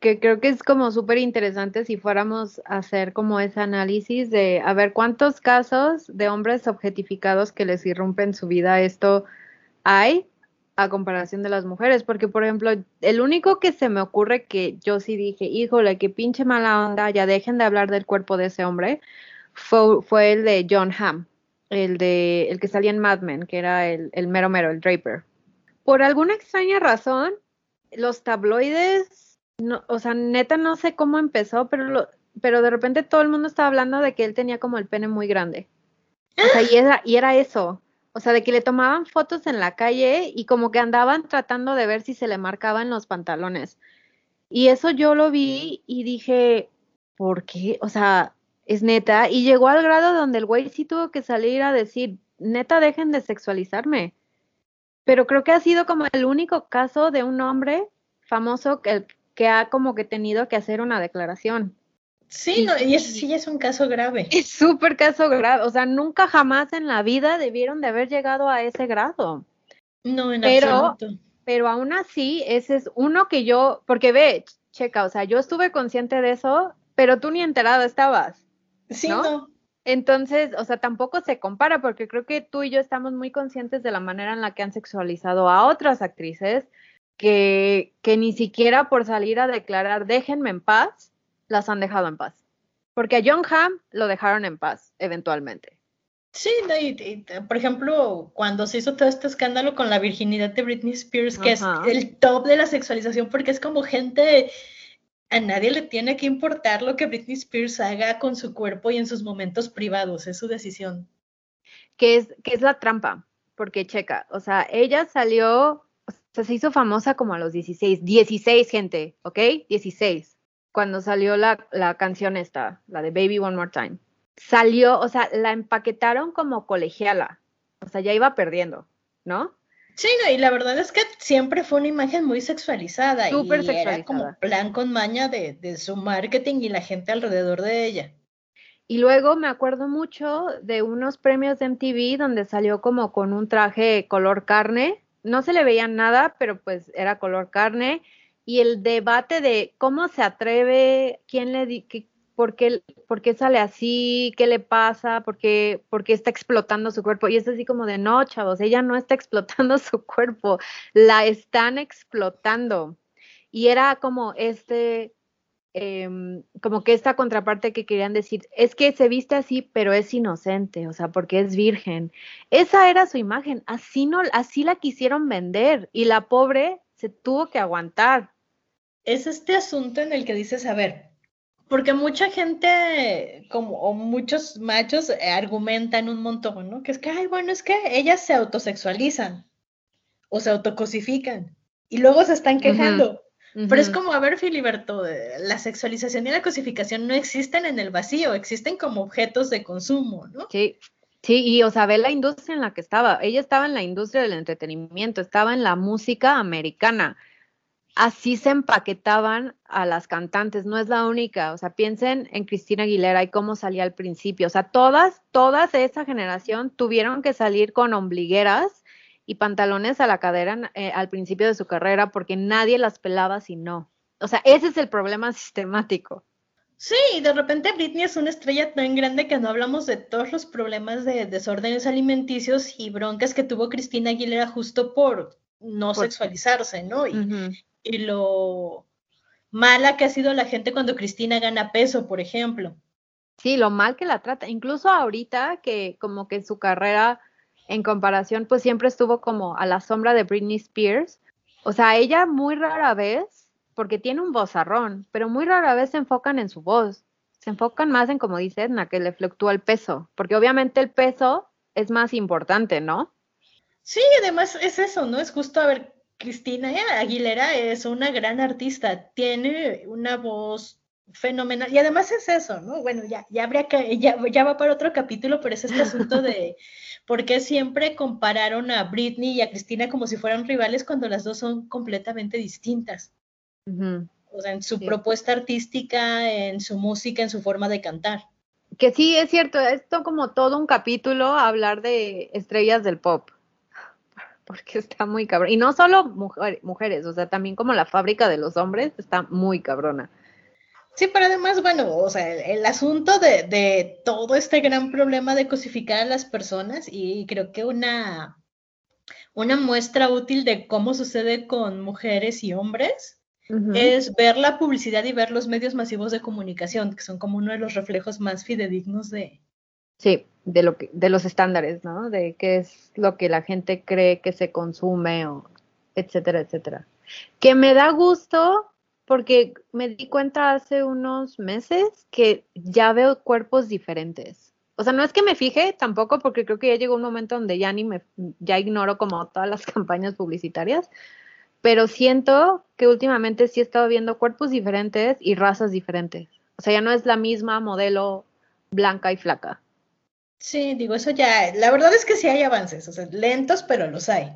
Que creo que es como súper interesante si fuéramos a hacer como ese análisis de a ver cuántos casos de hombres objetificados que les irrumpen su vida esto hay a comparación de las mujeres, porque por ejemplo, el único que se me ocurre que yo sí dije, híjole, qué pinche mala onda, ya dejen de hablar del cuerpo de ese hombre, fue, fue el de John Hamm, el de el que salía en Mad Men, que era el, el mero mero, el Draper. Por alguna extraña razón, los tabloides, no, o sea, neta no sé cómo empezó, pero pero de repente todo el mundo estaba hablando de que él tenía como el pene muy grande. Y era, y era eso. O sea, de que le tomaban fotos en la calle y como que andaban tratando de ver si se le marcaban los pantalones. Y eso yo lo vi y dije, ¿por qué? O sea, es neta. Y llegó al grado donde el güey sí tuvo que salir a decir, neta, dejen de sexualizarme. Pero creo que ha sido como el único caso de un hombre famoso que, que ha como que tenido que hacer una declaración. Sí, y, no, y eso sí es un caso grave. Es súper caso grave. O sea, nunca jamás en la vida debieron de haber llegado a ese grado. No, en pero, absoluto. Pero aún así, ese es uno que yo, porque ve, checa, o sea, yo estuve consciente de eso, pero tú ni enterada estabas. Sí, no. no. Entonces, o sea, tampoco se compara, porque creo que tú y yo estamos muy conscientes de la manera en la que han sexualizado a otras actrices, que, que ni siquiera por salir a declarar, déjenme en paz, las han dejado en paz. Porque a John Hamm lo dejaron en paz, eventualmente. Sí, y, y, por ejemplo, cuando se hizo todo este escándalo con la virginidad de Britney Spears, que Ajá. es el top de la sexualización, porque es como gente, a nadie le tiene que importar lo que Britney Spears haga con su cuerpo y en sus momentos privados, es su decisión. Que es, que es la trampa, porque checa, o sea, ella salió, o sea, se hizo famosa como a los 16, 16 gente, ¿ok? 16 cuando salió la, la, canción esta, la de Baby One More Time. Salió, o sea, la empaquetaron como colegiala, o sea, ya iba perdiendo, ¿no? Sí, no, y la verdad es que siempre fue una imagen muy sexualizada. Súper y sexualizada. Era como plan con maña de, de su marketing y la gente alrededor de ella. Y luego me acuerdo mucho de unos premios de MTV donde salió como con un traje color carne. No se le veía nada, pero pues era color carne y el debate de cómo se atreve, quién le di, que, por, qué, sale así, qué le pasa, por qué, está explotando su cuerpo. Y es así como de, no, chavos, ella no está explotando su cuerpo, la están explotando. Y era como este, eh, como que esta contraparte que querían decir, es que se viste así, pero es inocente, o sea, porque es virgen. Esa era su imagen, así no, así la quisieron vender y la pobre se tuvo que aguantar es este asunto en el que dices, a ver, porque mucha gente, como o muchos machos, eh, argumentan un montón, ¿no? Que es que, ay, bueno, es que ellas se autosexualizan o se autocosifican y luego se están quejando. Uh -huh. Pero es como, a ver, Filiberto, eh, la sexualización y la cosificación no existen en el vacío, existen como objetos de consumo, ¿no? Sí, Sí, y o sea, ve la industria en la que estaba. Ella estaba en la industria del entretenimiento, estaba en la música americana así se empaquetaban a las cantantes, no es la única, o sea, piensen en Cristina Aguilera y cómo salía al principio, o sea, todas, todas de esa generación tuvieron que salir con ombligueras y pantalones a la cadera eh, al principio de su carrera porque nadie las pelaba si no. O sea, ese es el problema sistemático. Sí, de repente Britney es una estrella tan grande que no hablamos de todos los problemas de desórdenes alimenticios y broncas que tuvo Cristina Aguilera justo por no por... sexualizarse, ¿no? Y, uh -huh y lo mala que ha sido la gente cuando Cristina gana peso, por ejemplo. Sí, lo mal que la trata, incluso ahorita que como que su carrera en comparación pues siempre estuvo como a la sombra de Britney Spears. O sea, ella muy rara vez, porque tiene un vozarrón, pero muy rara vez se enfocan en su voz. Se enfocan más en, como dice Edna, que le fluctúa el peso, porque obviamente el peso es más importante, ¿no? Sí, además es eso, ¿no? Es justo a ver Cristina Aguilera es una gran artista, tiene una voz fenomenal y además es eso, ¿no? Bueno, ya, ya habría que, ya, ya va para otro capítulo, pero es este asunto de por qué siempre compararon a Britney y a Cristina como si fueran rivales cuando las dos son completamente distintas. Uh -huh. O sea, en su sí. propuesta artística, en su música, en su forma de cantar. que sí, es cierto, esto como todo un capítulo hablar de estrellas del pop, porque está muy cabrón. Y no solo mujeres, o sea, también como la fábrica de los hombres está muy cabrona. Sí, pero además, bueno, o sea, el, asunto de, de, todo este gran problema de cosificar a las personas y creo que una, una muestra útil de cómo sucede con mujeres y hombres es ver la publicidad y ver los medios masivos de comunicación, que son como uno de los reflejos más fidedignos de... Sí, de, lo que, de los estándares, ¿no? De qué es lo que la gente cree que se consume, o etcétera, etcétera. Que me da gusto porque me di cuenta hace unos meses que ya veo cuerpos diferentes. O sea, no es que me fije tampoco, porque creo que ya llegó un momento donde ya ni me, ya ignoro como todas las campañas publicitarias, pero siento que últimamente sí he estado viendo cuerpos diferentes y razas diferentes. O sea, ya no es la misma modelo blanca y flaca. Sí, digo, eso ya, la verdad es que sí hay avances, o sea, lentos, pero los hay.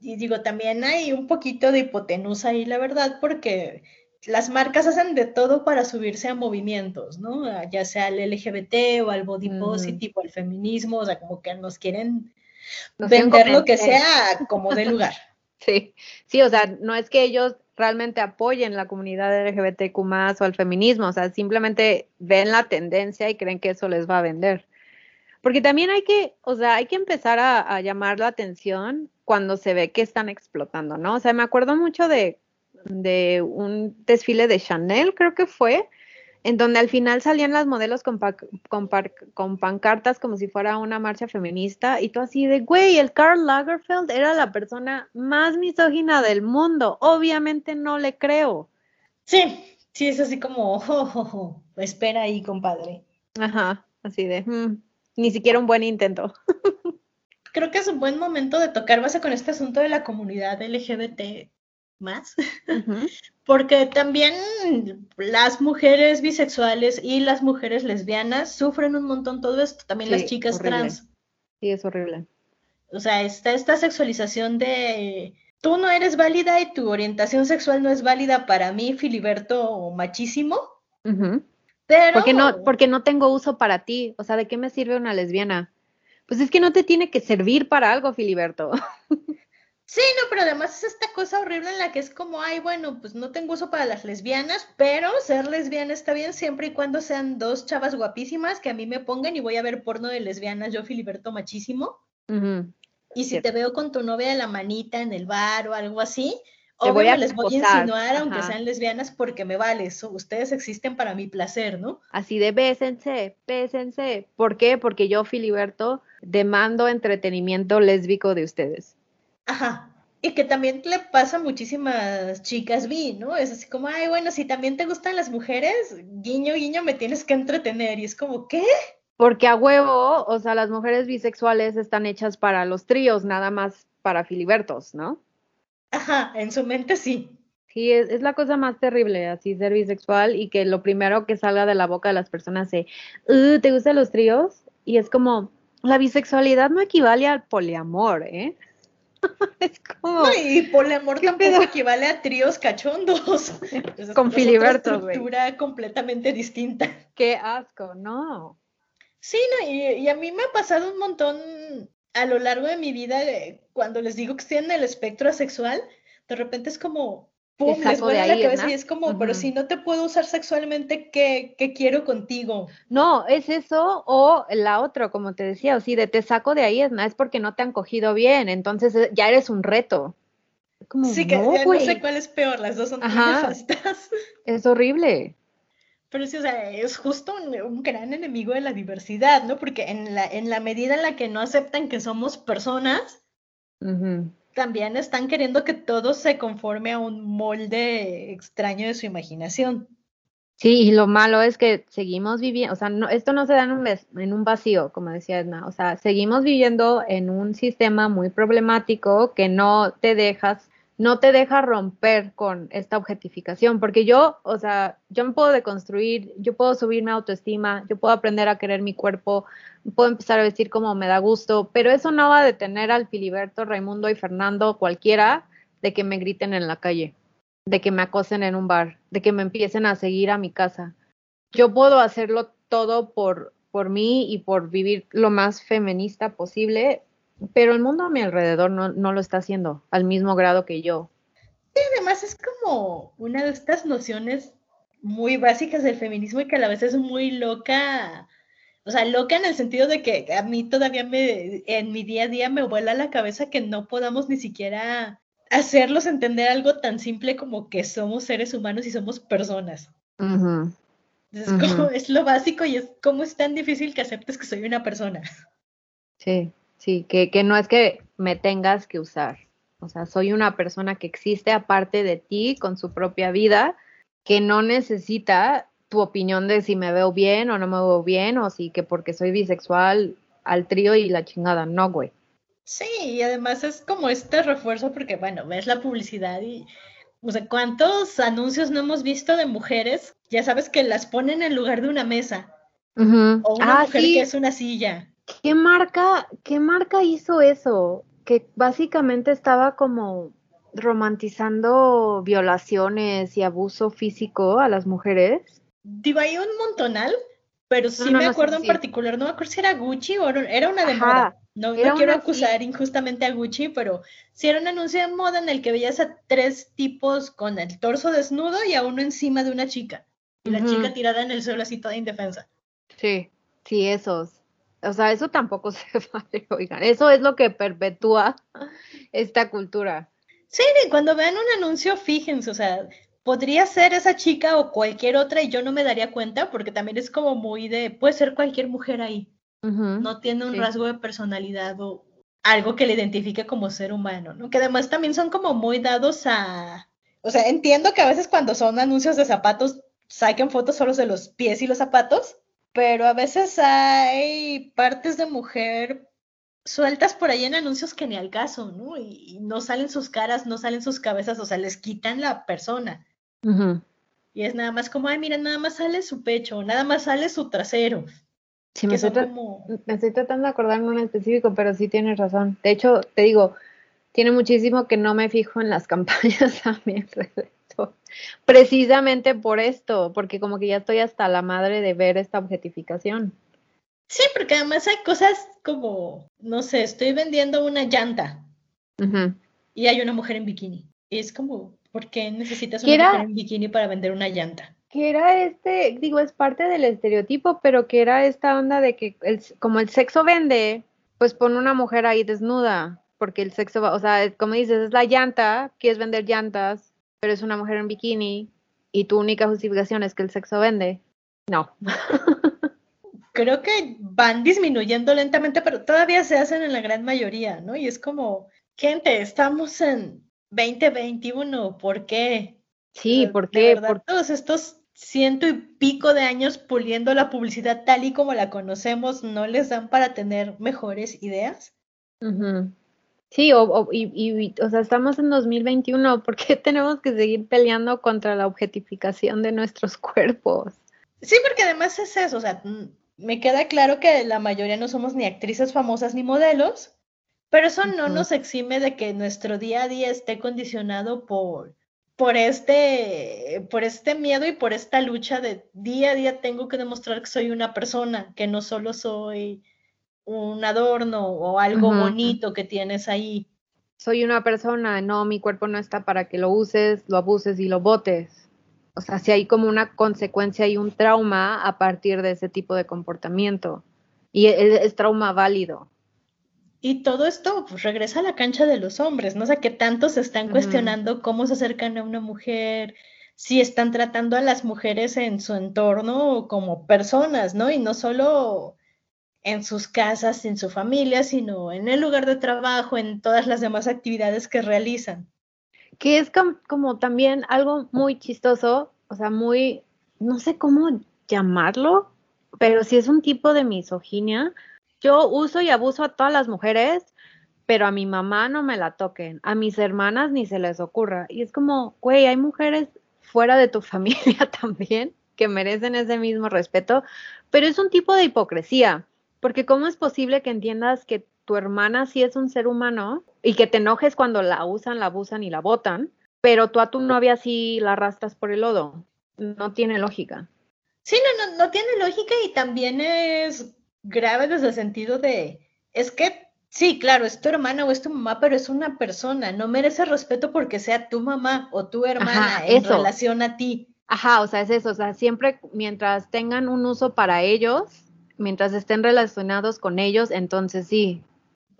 Y digo, también hay un poquito de hipotenusa ahí, la verdad, porque las marcas hacen de todo para subirse a movimientos, ¿no? Ya sea al LGBT o al body positive o al feminismo, o sea, como que nos quieren vender lo que sea como de lugar. Sí, sí, o sea, no es que ellos realmente apoyen la comunidad LGBTQ o al feminismo, o sea, simplemente ven la tendencia y creen que eso les va a vender. Porque también hay que, o sea, hay que empezar a, llamar la atención cuando se ve que están explotando, ¿no? O sea, me acuerdo mucho de, de un desfile de Chanel, creo que fue, en donde al final salían las modelos con, con, pancartas como si fuera una marcha feminista y tú así de, güey, el Karl Lagerfeld era la persona más misógina del mundo, obviamente no le creo. Sí, sí, es así como, oh, espera ahí, compadre. Ajá, así de, mm, ni siquiera un buen intento. Creo que es un buen momento de tocar base con este asunto de la comunidad LGBT más, porque también las mujeres bisexuales y las mujeres lesbianas sufren un montón todo esto, también las chicas trans. Sí, es horrible. O sea, está esta sexualización de tú no eres válida y tu orientación sexual no es válida para mí, Filiberto machísimo. Pero... Porque no, porque no tengo uso para ti. O sea, ¿de qué me sirve una lesbiana? Pues es que no te tiene que servir para algo, Filiberto. Sí, no, pero además es esta cosa horrible en la que es como, ay, bueno, pues no tengo uso para las lesbianas, pero ser lesbiana está bien siempre y cuando sean dos chavas guapísimas que a mí me pongan y voy a ver porno de lesbianas, yo Filiberto machísimo. Y si te veo con tu novia de la manita en el bar o algo así, obvio les voy a insinuar, aunque sean lesbianas, porque me vale, ustedes existen para mi placer, ¿no? Así de bésense, bésense. ¿Por qué? Porque yo, Filiberto, demando entretenimiento lésbico de ustedes. Ajá. Y que también le pasa a muchísimas chicas vi, ¿no? Es así como, ay, bueno, si también te gustan las mujeres, guiño, guiño, me tienes que entretener. Y es como, ¿qué? Porque a huevo, o sea, las mujeres bisexuales están hechas para los tríos, nada más para filibertos, ¿no? Ajá, en su mente sí. Sí, es, la cosa más terrible, así ser bisexual y que lo primero que salga de la boca de las personas es, ¿te gustan los tríos? Y es como, la bisexualidad no equivale al poliamor, ¿eh? es como. y poliamor tampoco equivale a tríos cachondos. Con Filiberto. Es una estructura completamente distinta. Qué asco, no. Sí, no, y, a mí me ha pasado un montón a lo largo de mi vida, cuando les digo que estoy en el espectro asexual, de repente es como, pum, les vuelve la cabeza y es como, pero si no te puedo usar sexualmente, ¿qué, ¿qué, quiero contigo? No, es eso o la otra, como te decía, o si de te saco de ahí es, es porque no te han cogido bien, entonces eh, ya eres un reto. sí, que no, sé cuál es peor, las dos son nefastas. Es horrible. Pero sí, o sea, es justo un, gran enemigo de la diversidad, ¿no? Porque en la, en la medida en la que no aceptan que somos personas, también están queriendo que todo se conforme a un molde extraño de su imaginación. Sí, y lo malo es que seguimos viviendo, o sea, no, esto no se da en un, en un vacío, como decía Edna, o sea, seguimos viviendo en un sistema muy problemático que no te dejas no te deja romper con esta objetificación, porque yo, o sea, yo me puedo deconstruir, yo puedo subir mi autoestima, yo puedo aprender a querer mi cuerpo, puedo empezar a vestir como me da gusto, pero eso no va a detener al Filiberto, Raimundo y Fernando, cualquiera, de que me griten en la calle, de que me acosen en un bar, de que me empiecen a seguir a mi casa. Yo puedo hacerlo todo por, por mí y por vivir lo más feminista posible, pero el mundo a mi alrededor no, no lo está haciendo al mismo grado que yo. Sí, además es como una de estas nociones muy básicas del feminismo y que a la vez es muy loca, o sea, loca en el sentido de que a mí todavía me, en mi día a día me vuela la cabeza que no podamos ni siquiera hacerlos entender algo tan simple como que somos seres humanos y somos personas. es, lo básico y es como es tan difícil que aceptes que soy una persona. Sí, sí, que, que no es que me tengas que usar. O sea, soy una persona que existe aparte de ti con su propia vida que no necesita tu opinión de si me veo bien o no me veo bien, o si que porque soy bisexual al trío y la chingada, no, güey. Sí, y además es como este refuerzo porque, bueno, ves la publicidad y, o sea, ¿cuántos anuncios no hemos visto de mujeres? Ya sabes que las ponen en lugar de una mesa. O una ah, mujer que es una silla. ¿Qué marca, qué marca hizo eso? Que básicamente estaba como romantizando violaciones y abuso físico a las mujeres? Digo, hay un montonal, pero sí me acuerdo en particular, no me acuerdo si era Gucci o era una de moda. No, quiero acusar injustamente a Gucci, pero sí era un anuncio de moda en el que veías a tres tipos con el torso desnudo y a uno encima de una chica. Y la chica tirada en el suelo así toda indefensa. Sí, sí, esos. O sea, eso tampoco se vale, oigan. Eso es lo que perpetúa esta cultura. Sí, cuando vean un anuncio, fíjense, o sea, podría ser esa chica o cualquier otra y yo no me daría cuenta porque también es como muy de, puede ser cualquier mujer ahí. no tiene un rasgo de personalidad o algo que le identifique como ser humano, ¿no? Que además también son como muy dados a, o sea, entiendo que a veces cuando son anuncios de zapatos saquen fotos solo de los pies y los zapatos, pero a veces hay partes de mujer sueltas por ahí en anuncios que ni al caso, ¿no? Y, no salen sus caras, no salen sus cabezas, o sea, les quitan la persona. Y es nada más como, ay, mira, nada más sale su pecho, nada más sale su trasero. Sí, me, estoy me estoy tratando de acordarme un específico, pero sí tienes razón. De hecho, te digo, tiene muchísimo que no me fijo en las campañas a Precisamente por esto, porque como que ya estoy hasta la madre de ver esta objetificación. Sí, porque además hay cosas como, no sé, estoy vendiendo una llanta y hay una mujer en bikini. Y es como, ¿por qué necesitas una mujer en bikini para vender una llanta? Que era este, digo, es parte del estereotipo, pero que era esta onda de que el, como el sexo vende, pues pone una mujer ahí desnuda, porque el sexo va, o sea, como dices, es la llanta, quieres vender llantas, pero es una mujer en bikini y tu única justificación es que el sexo vende. No. creo que van disminuyendo lentamente, pero todavía se hacen en la gran mayoría, ¿no? Y es como, gente, estamos en 2021, ¿por qué? Sí, ¿por qué? Por... Todos estos ciento y pico de años puliendo la publicidad tal y como la conocemos, ¿no les dan para tener mejores ideas? Sí, o, y, o sea, estamos en 2021, ¿por qué tenemos que seguir peleando contra la objetificación de nuestros cuerpos? Sí, porque además es eso, o sea, me queda claro que la mayoría no somos ni actrices famosas ni modelos, pero eso no nos exime de que nuestro día a día esté condicionado por, por, este, por este miedo y por esta lucha de día a día tengo que demostrar que soy una persona, que no solo soy un adorno o algo bonito que tienes ahí. Soy una persona, no, mi cuerpo no está para que lo uses, lo abuses y lo botes o sea, si hay como una consecuencia y un trauma a partir de ese tipo de comportamiento. Y es, trauma válido. Y todo esto pues, regresa a la cancha de los hombres, ¿no? O sea, que tanto se están cuestionando cómo se acercan a una mujer, si están tratando a las mujeres en su entorno como personas, ¿no? Y no solo en sus casas, en su familia, sino en el lugar de trabajo, en todas las demás actividades que realizan que es como, también algo muy chistoso, o sea, muy, no sé cómo llamarlo, pero si es un tipo de misoginia. Yo uso y abuso a todas las mujeres, pero a mi mamá no me la toquen, a mis hermanas ni se les ocurra. Y es como, güey, hay mujeres fuera de tu familia también que merecen ese mismo respeto, pero es un tipo de hipocresía, porque ¿cómo es posible que entiendas que tu hermana sí es un ser humano y que te enojes cuando la usan, la abusan y la botan, pero tú a tu novia sí la arrastras por el lodo. No tiene lógica. Sí, no, no, no tiene lógica y también es grave desde el sentido de, es que sí, claro, es tu hermana o es tu mamá, pero es una persona, no merece respeto porque sea tu mamá o tu hermana en relación a ti. Ajá, o sea, es eso, o sea, siempre mientras tengan un uso para ellos, mientras estén relacionados con ellos, entonces sí.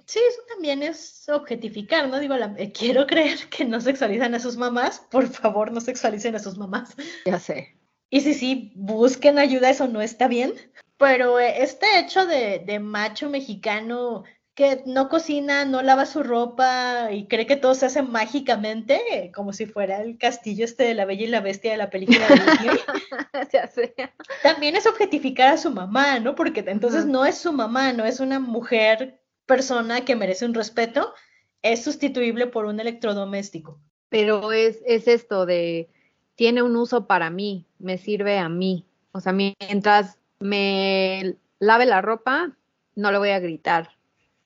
Sí, eso también es objetificar, ¿no? Digo, eh, quiero creer que no sexualizan a sus mamás, por favor, no sexualicen a sus mamás. Ya sé. Y si sí, busquen ayuda, eso no está bien. Pero eh, este hecho de, de macho mexicano que no cocina, no lava su ropa y cree que todo se hace mágicamente, como si fuera el castillo este de la Bella y la Bestia de la película de Disney. También es objetificar a su mamá, ¿no? Porque entonces no es su mamá, no es una mujer persona que merece un respeto, es sustituible por un electrodoméstico. Pero es, es esto de, tiene un uso para mí, me sirve a mí. O sea, mientras me lave la ropa, no le voy a gritar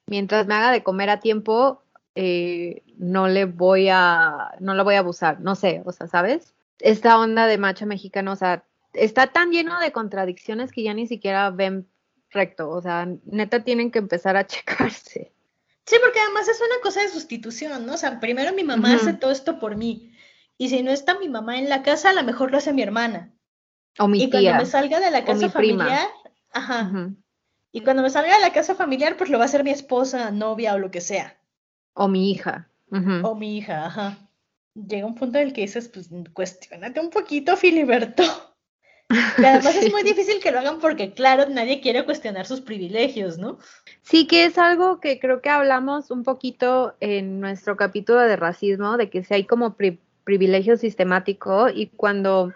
mientras me haga de comer a tiempo, eh, no le voy a, no lo voy a abusar, no sé, o sea, ¿sabes? Esta onda de macho mexicano, o sea, está tan lleno de contradicciones que ya ni siquiera ven recto, o sea, neta tienen que empezar a checarse. Sí, porque además es una cosa de sustitución, ¿no? O sea, primero mi mamá hace todo esto por mí, y si no está mi mamá en la casa, a lo mejor lo hace mi hermana. O mi y tía. Y cuando me salga de la casa familiar, ajá, y cuando me salga de la casa familiar, pues lo va a hacer mi esposa, novia o lo que sea. O mi hija. O mi hija, ajá. Llega un punto en el que dices, pues cuestionate un poquito, Filiberto. Y además es muy difícil que lo hagan porque, claro, nadie quiere cuestionar sus privilegios, ¿no? Sí, que es algo que creo que hablamos un poquito en nuestro capítulo de racismo, de que si hay como privilegio sistemático y cuando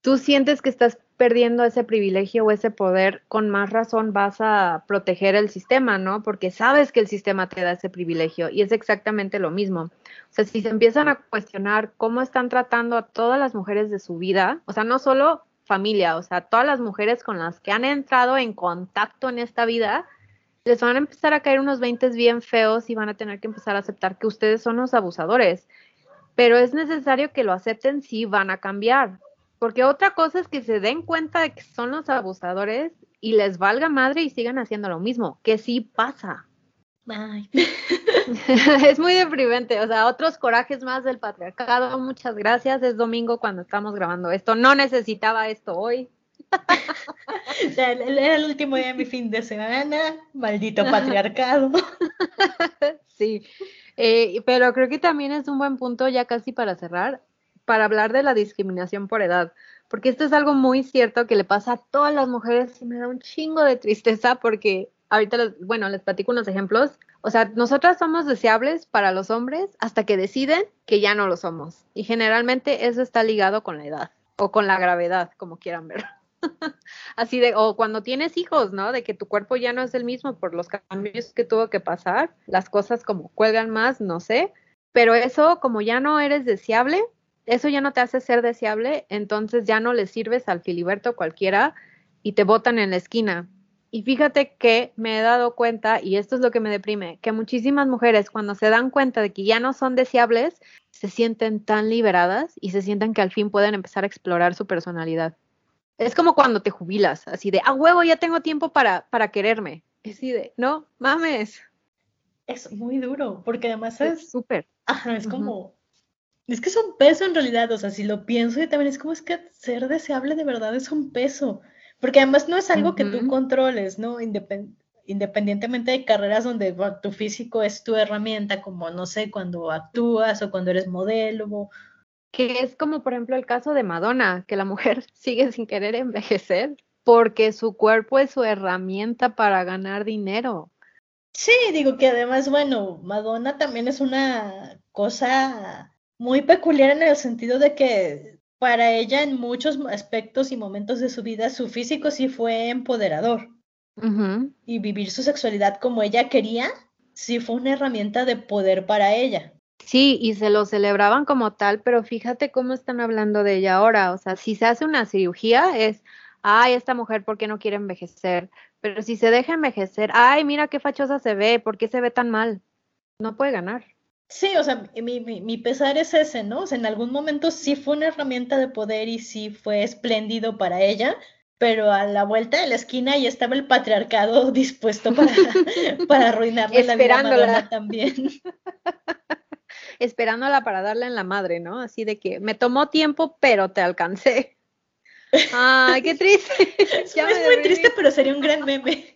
tú sientes que estás perdiendo ese privilegio o ese poder, con más razón vas a proteger el sistema, ¿no? Porque sabes que el sistema te da ese privilegio y es exactamente lo mismo. O sea, si se empiezan a cuestionar cómo están tratando a todas las mujeres de su vida, o sea, no solo familia, o sea, todas las mujeres con las que han entrado en contacto en esta vida, les van a empezar a caer unos 20 bien feos y van a tener que empezar a aceptar que ustedes son los abusadores. Pero es necesario que lo acepten si van a cambiar. Porque otra cosa es que se den cuenta de que son los abusadores y les valga madre y sigan haciendo lo mismo, que sí pasa. es muy deprimente, o sea, otros corajes más del patriarcado. Muchas gracias. Es domingo cuando estamos grabando esto. No necesitaba esto hoy. Era el último día de mi fin de semana. Maldito patriarcado. sí, eh, pero creo que también es un buen punto ya casi para cerrar para hablar de la discriminación por edad, porque esto es algo muy cierto que le pasa a todas las mujeres y me da un chingo de tristeza porque ahorita, bueno, les platico unos ejemplos. O sea, nosotras somos deseables para los hombres hasta que deciden que ya no lo somos. Y generalmente eso está ligado con la edad o con la gravedad, como quieran ver. Así de, o cuando tienes hijos, ¿no? De que tu cuerpo ya no es el mismo por los cambios que tuvo que pasar, las cosas como cuelgan más, no sé. Pero eso, como ya no eres deseable, eso ya no te hace ser deseable, entonces ya no le sirves al filiberto cualquiera y te botan en la esquina. Y fíjate que me he dado cuenta, y esto es lo que me deprime, que muchísimas mujeres cuando se dan cuenta de que ya no son deseables, se sienten tan liberadas y se sienten que al fin pueden empezar a explorar su personalidad. Es como cuando te jubilas, así de, a huevo, ya tengo tiempo para, para quererme. Es así de, no, mames. Es muy duro, porque además es súper. Ajá, es como, es que es un peso en realidad, o sea, si lo pienso y también es como es que ser deseable de verdad es un peso, porque además no es algo que tú controles, ¿no? independientemente de carreras donde tu físico es tu herramienta, como no sé, cuando actúas o cuando eres modelo. Que es como por ejemplo el caso de Madonna, que la mujer sigue sin querer envejecer porque su cuerpo es su herramienta para ganar dinero. Sí, digo que además, bueno, Madonna también es una cosa muy peculiar en el sentido de que para ella en muchos aspectos y momentos de su vida su físico sí fue empoderador. Y vivir su sexualidad como ella quería, sí fue una herramienta de poder para ella. Sí, y se lo celebraban como tal, pero fíjate cómo están hablando de ella ahora. O sea, si se hace una cirugía es, ay, esta mujer, ¿por qué no quiere envejecer? Pero si se deja envejecer, ay, mira qué fachosa se ve, ¿por qué se ve tan mal? No puede ganar. Sí, o sea, mi, mi, pesar es ese, ¿no? O sea, en algún momento sí fue una herramienta de poder y sí fue espléndido para ella, pero a la vuelta de la esquina ya estaba el patriarcado dispuesto para, para arruinarle la vida a Madonna también. Esperándola para darle en la madre, ¿no? Así de que me tomó tiempo, pero te alcancé. Ay, qué triste. es muy triste, pero sería un gran meme.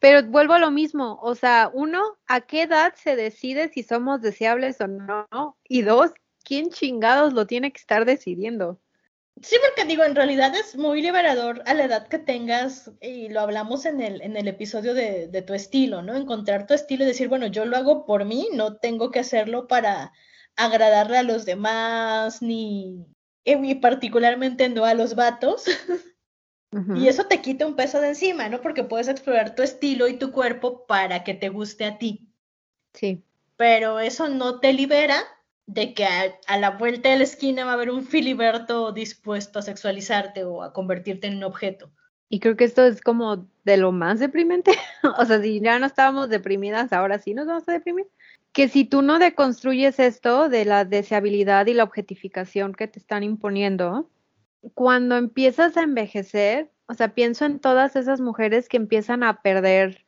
Pero vuelvo a lo mismo, o sea, uno, ¿a qué edad se decide si somos deseables o no? Y dos, ¿quién chingados lo tiene que estar decidiendo? Sí, porque digo, en realidad es muy liberador a la edad que tengas, y lo hablamos en el, en el episodio de, de tu estilo, ¿no? Encontrar tu estilo y decir, bueno, yo lo hago por mí, no tengo que hacerlo para agradarle a los demás, ni, particularmente no a los vatos. Y eso te quita un peso de encima, ¿no? Porque puedes explorar tu estilo y tu cuerpo para que te guste a ti. Sí. Pero eso no te libera de que a, la vuelta de la esquina va a haber un filiberto dispuesto a sexualizarte o a convertirte en un objeto. Y creo que esto es como de lo más deprimente. o sea, si ya no estábamos deprimidas, ahora sí nos vamos a deprimir. Que si tú no deconstruyes esto de la deseabilidad y la objetificación que te están imponiendo, cuando empiezas a envejecer, o sea, pienso en todas esas mujeres que empiezan a perder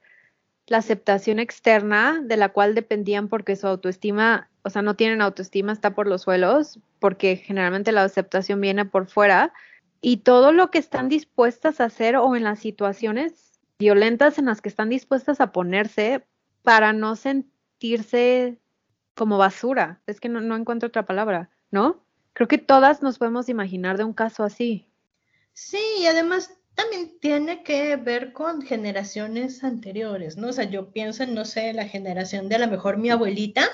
la aceptación externa de la cual dependían porque su autoestima, o sea, no tienen autoestima, está por los suelos, porque generalmente la aceptación viene por fuera, y todo lo que están dispuestas a hacer o en las situaciones violentas en las que están dispuestas a ponerse para no sentirse como basura. Es que no, no encuentro otra palabra, ¿no? Creo que todas nos podemos imaginar de un caso así. Sí, y además también tiene que ver con generaciones anteriores, ¿no? O sea, yo pienso en, no sé, la generación de a lo mejor mi abuelita,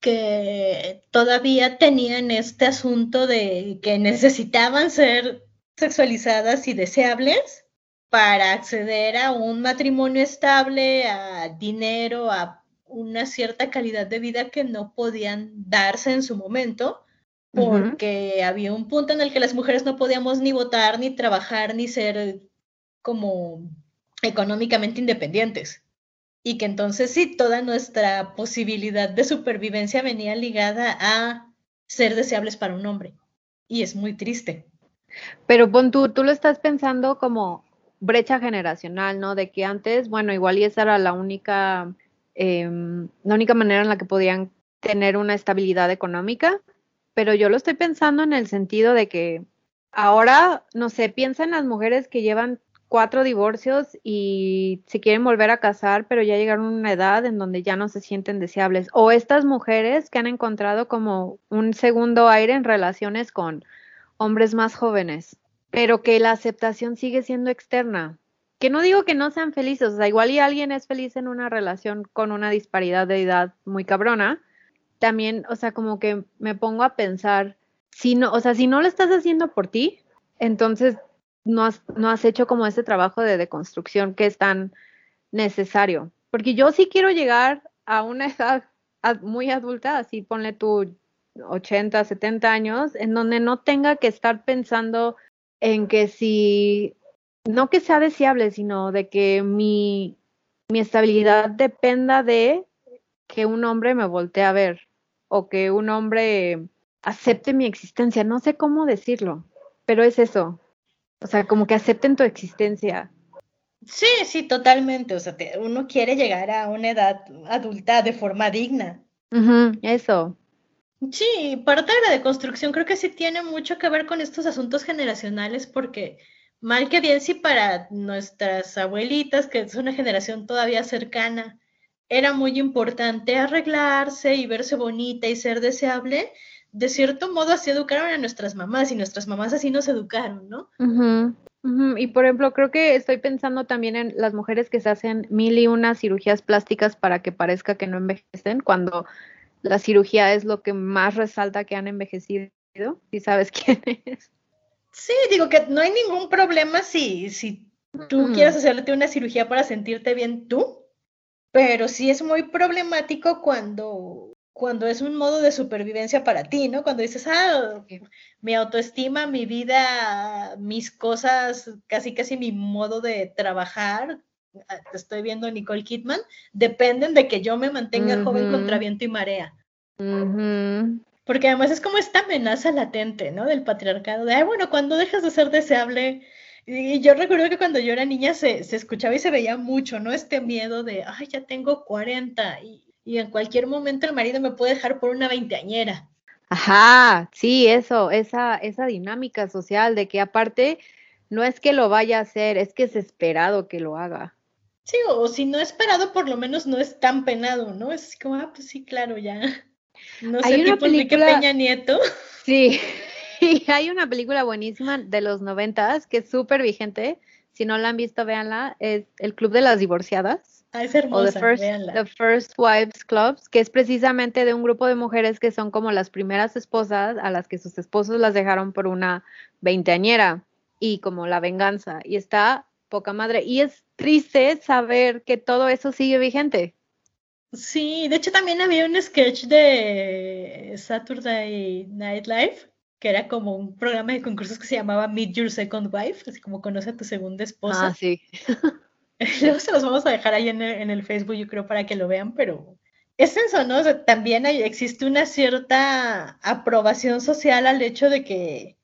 que todavía tenían este asunto de que necesitaban ser sexualizadas y deseables para acceder a un matrimonio estable, a dinero, a una cierta calidad de vida que no podían darse en su momento, porque había un punto en el que las mujeres no podíamos ni votar, ni trabajar, ni ser como económicamente independientes. Y que entonces sí, toda nuestra posibilidad de supervivencia venía ligada a ser deseables para un hombre. Y es muy triste. Pero pon tú, tú lo estás pensando como brecha generacional, ¿no? De que antes, bueno, igual y esa era la única Em, la única manera en la que podían tener una estabilidad económica, pero yo lo estoy pensando en el sentido de que ahora, no sé, piensa en las mujeres que llevan cuatro divorcios y se quieren volver a casar, pero ya llegaron a una edad en donde ya no se sienten deseables. O estas mujeres que han encontrado como un segundo aire en relaciones con hombres más jóvenes, pero que la aceptación sigue siendo externa que no digo que no sean felices, o sea, igual y alguien es feliz en una relación con una disparidad de edad muy cabrona, también, o sea, como que me pongo a pensar, si no, o sea, si no lo estás haciendo por ti, entonces no has, no has hecho como ese trabajo de deconstrucción que es tan necesario. Porque yo sí quiero llegar a una edad muy adulta, así ponle tú 80, 70 años, en donde no tenga que estar pensando en que si no que sea deseable, sino de que mi, mi estabilidad dependa de que un hombre me voltee a ver o que un hombre acepte mi existencia. No sé cómo decirlo, pero es eso. O sea, como que acepten tu existencia. Sí, sí, totalmente. O sea, uno quiere llegar a una edad adulta de forma digna. eso. Sí, parte de la deconstrucción creo que sí tiene mucho que ver con estos asuntos generacionales porque mal que bien si para nuestras abuelitas, que es una generación todavía cercana, era muy importante arreglarse y verse bonita y ser deseable, de cierto modo así educaron a nuestras mamás y nuestras mamás así nos educaron, ¿no? Y por ejemplo, creo que estoy pensando también en las mujeres que se hacen mil y una cirugías plásticas para que parezca que no envejecen, cuando la cirugía es lo que más resalta que han envejecido, si sabes quién es. Sí, digo que no hay ningún problema si, si tú quieres hacerte una cirugía para sentirte bien tú, pero sí es muy problemático cuando, cuando es un modo de supervivencia para ti, ¿no? Cuando dices, ah, mi autoestima, mi vida, mis cosas, casi casi mi modo de trabajar, te estoy viendo Nicole Kidman, dependen de que yo me mantenga joven contra viento y marea. Porque además es como esta amenaza latente, ¿no? Del patriarcado, de, ay, bueno, cuando dejas de ser deseable. Y yo recuerdo que cuando yo era niña se, se escuchaba y se veía mucho, ¿no? Este miedo de, ay, ya tengo 40 y, y en cualquier momento el marido me puede dejar por una veinteañera. Ajá, sí, eso, esa, esa dinámica social de que aparte no es que lo vaya a hacer, es que es esperado que lo haga. Sí, o si no esperado, por lo menos no es tan penado, ¿no? Es como, ah, pues sí, claro, ya. No sé, tipo película... Peña Nieto. Sí, y hay una película buenísima de los noventas que es súper vigente. Si no la han visto, véanla. Es El Club de las Divorciadas. Ah, es hermosa, o the first, the first Wives Clubs, que es precisamente de un grupo de mujeres que son como las primeras esposas a las que sus esposos las dejaron por una veinteañera y como la venganza. Y está poca madre. Y es triste saber que todo eso sigue vigente. Sí, de hecho también había un sketch de Saturday Night Live, que era como un programa de concursos que se llamaba Meet Your Second Wife, así como conoce a tu segunda esposa. Ah, sí. Luego se los vamos a dejar ahí en el, Facebook, yo creo, para que lo vean, pero es eso, ¿no? también existe una cierta aprobación social al hecho de que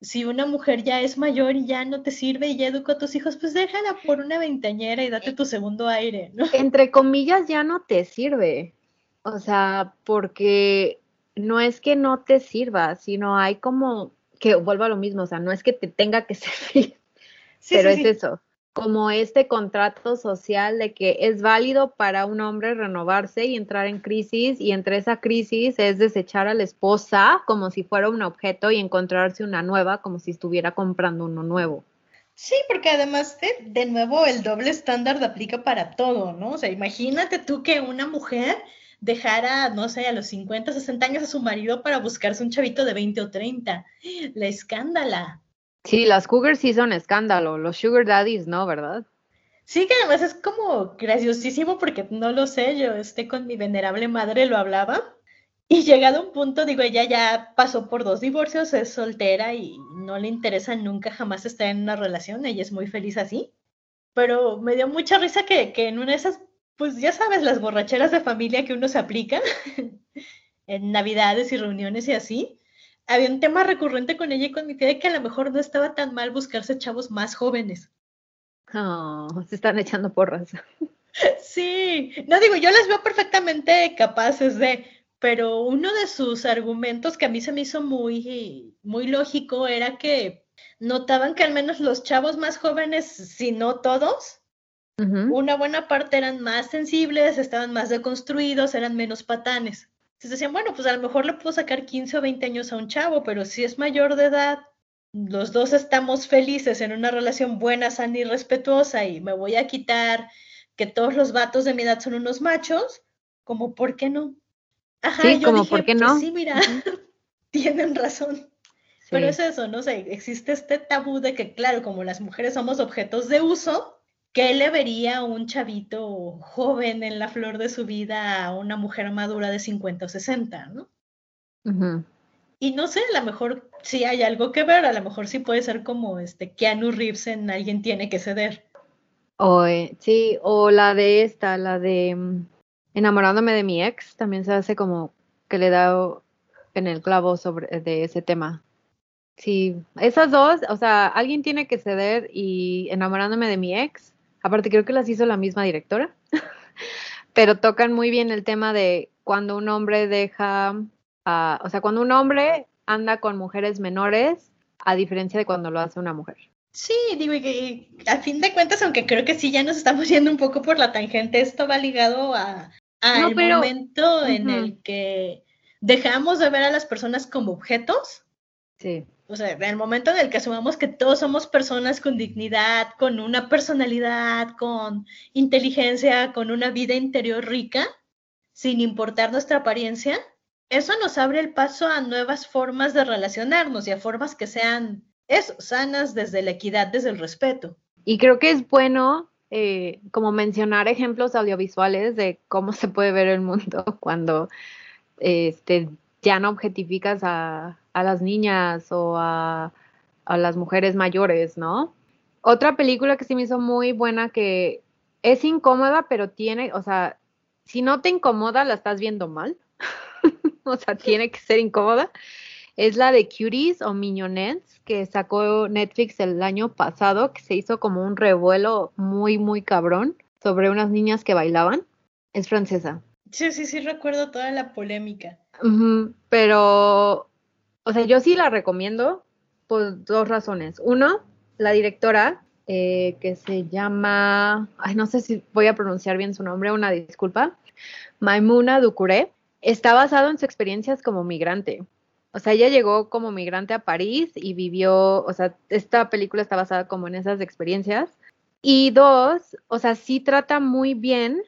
si una mujer ya es mayor y ya no te sirve y ya educa a tus hijos, pues déjala por una veinteañera y date tu segundo aire, ¿no? Entre comillas, ya no te sirve. O sea, porque no es que no te sirva, sino hay como que vuelva a lo mismo, o sea, no es que te tenga que servir, pero es eso como este contrato social de que es válido para un hombre renovarse y entrar en crisis y entre esa crisis es desechar a la esposa como si fuera un objeto y encontrarse una nueva como si estuviera comprando uno nuevo. Sí, porque además de, de nuevo el doble estándar aplica para todo, ¿no? O sea, imagínate tú que una mujer dejara, no sé, a los 50, 60 años a su marido para buscarse un chavito de 20 o 30. La escándala. Sí, las cougars sí son escándalo, los sugar daddies no, ¿verdad? Sí, que además es como graciosísimo porque no lo sé, yo este con mi venerable madre lo hablaba y llegado a un punto, digo, ella ya pasó por dos divorcios, es soltera y no le interesa nunca jamás estar en una relación, ella es muy feliz así, pero me dio mucha risa que, que en una de esas, pues ya sabes, las borracheras de familia que uno se aplica en navidades y reuniones y así, había un tema recurrente con ella y con mi tía de que a lo mejor no estaba tan mal buscarse chavos más jóvenes. Oh, se están echando porras. Sí, no digo, yo las veo perfectamente capaces de, pero uno de sus argumentos que a mí se me hizo muy, muy lógico era que notaban que al menos los chavos más jóvenes, si no todos, una buena parte eran más sensibles, estaban más deconstruidos, eran menos patanes. Entonces decían, bueno, pues a lo mejor le puedo sacar 15 o 20 años a un chavo, pero si es mayor de edad, los dos estamos felices en una relación buena, sana y respetuosa y me voy a quitar que todos los vatos de mi edad son unos machos, como por qué no? Ajá, sí, como por qué pues no. sí, mira, tienen razón. Pero es eso, no sé, existe este tabú de que, claro, como las mujeres somos objetos de uso, ¿qué le vería un chavito joven en la flor de su vida a una mujer madura de 50 o 60, ¿no? Y no sé, a lo mejor sí hay algo que ver, a lo mejor sí puede ser como este Keanu Reeves en Alguien tiene que ceder. O, eh, sí, o la de esta, la de mm, Enamorándome de mi ex, también se hace como que le da en el clavo sobre de ese tema. Sí, esas dos, o sea, alguien tiene que ceder y enamorándome de mi ex, Aparte, creo que las hizo la misma directora, pero tocan muy bien el tema de cuando un hombre deja, o sea, cuando un hombre anda con mujeres menores, a diferencia de cuando lo hace una mujer. Sí, digo, y, a fin de cuentas, aunque creo que sí ya nos estamos yendo un poco por la tangente, esto va ligado a, al momento en el que dejamos de ver a las personas como objetos. Sí o sea, en el momento en el que asumamos que todos somos personas con dignidad, con una personalidad, con inteligencia, con una vida interior rica, sin importar nuestra apariencia, eso nos abre el paso a nuevas formas de relacionarnos y a formas que sean eso, sanas desde la equidad, desde el respeto. Y creo que es bueno eh, como mencionar ejemplos audiovisuales de cómo se puede ver el mundo cuando este, ya no objetificas a, a las niñas o a, a, las mujeres mayores, ¿no? Otra película que sí me hizo muy buena que es incómoda, pero tiene, o sea, si no te incomoda, la estás viendo mal. o sea, tiene que ser incómoda, es la de Cuties o Mignonettes que sacó Netflix el año pasado, que se hizo como un revuelo muy, muy cabrón sobre unas niñas que bailaban. Es francesa. Sí, sí, sí, recuerdo toda la polémica. Pero, o sea, yo sí la recomiendo por dos razones. Uno, la directora, eh, que se llama, no sé si voy a pronunciar bien su nombre, una disculpa, Maimuna Ducuré, está basado en sus experiencias como migrante. O sea, ella llegó como migrante a París y vivió, o sea, esta película está basada como en esas experiencias. Y dos, o sea, sí trata muy bien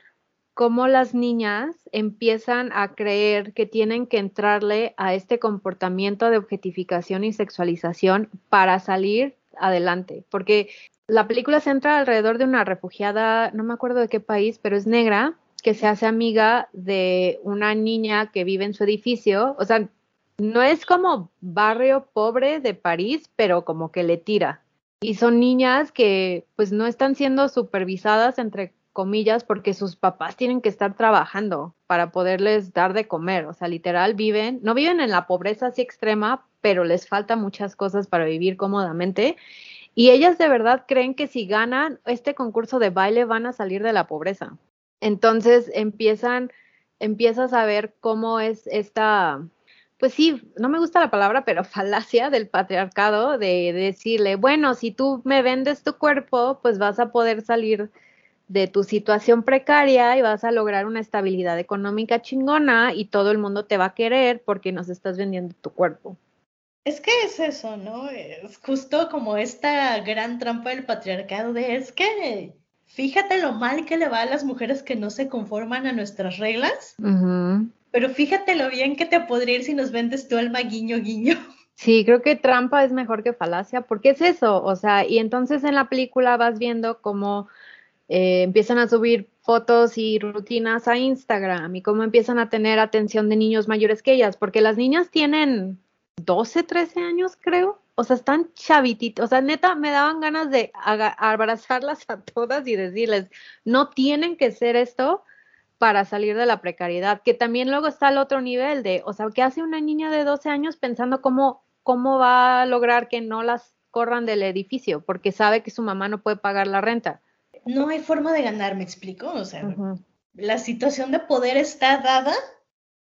cómo las niñas empiezan a creer que tienen que entrarle a este comportamiento de objetificación y sexualización para salir adelante. Porque la película se entra alrededor de una refugiada, no me acuerdo de qué país, pero es negra, que se hace amiga de una niña que vive en su edificio. O sea, no es como barrio pobre de París, pero como que le tira. Y son niñas que pues no están siendo supervisadas entre comillas porque sus papás tienen que estar trabajando para poderles dar de comer, o sea, literal viven, no viven en la pobreza así extrema, pero les falta muchas cosas para vivir cómodamente y ellas de verdad creen que si ganan este concurso de baile van a salir de la pobreza. Entonces empiezan empiezas a ver cómo es esta pues sí, no me gusta la palabra, pero falacia del patriarcado de decirle, bueno, si tú me vendes tu cuerpo, pues vas a poder salir de tu situación precaria y vas a lograr una estabilidad económica chingona y todo el mundo te va a querer porque nos estás vendiendo tu cuerpo. Es que es eso, ¿no? Es justo como esta gran trampa del patriarcado de es que fíjate lo mal que le va a las mujeres que no se conforman a nuestras reglas, pero fíjate lo bien que te podría ir si nos vendes tu alma guiño guiño. Sí, creo que trampa es mejor que falacia, porque es eso, o sea, y entonces en la película vas viendo cómo eh, empiezan a subir fotos y rutinas a Instagram y cómo empiezan a tener atención de niños mayores que ellas, porque las niñas tienen 12, 13 años, creo. O sea, están chavititos. O sea, neta, me daban ganas de abrazarlas a todas y decirles, no tienen que ser esto para salir de la precariedad, que también luego está el otro nivel de, o sea, ¿qué hace una niña de 12 años pensando cómo, cómo va a lograr que no las corran del edificio? Porque sabe que su mamá no puede pagar la renta no hay forma de ganar, me explico. O sea, la situación de poder está dada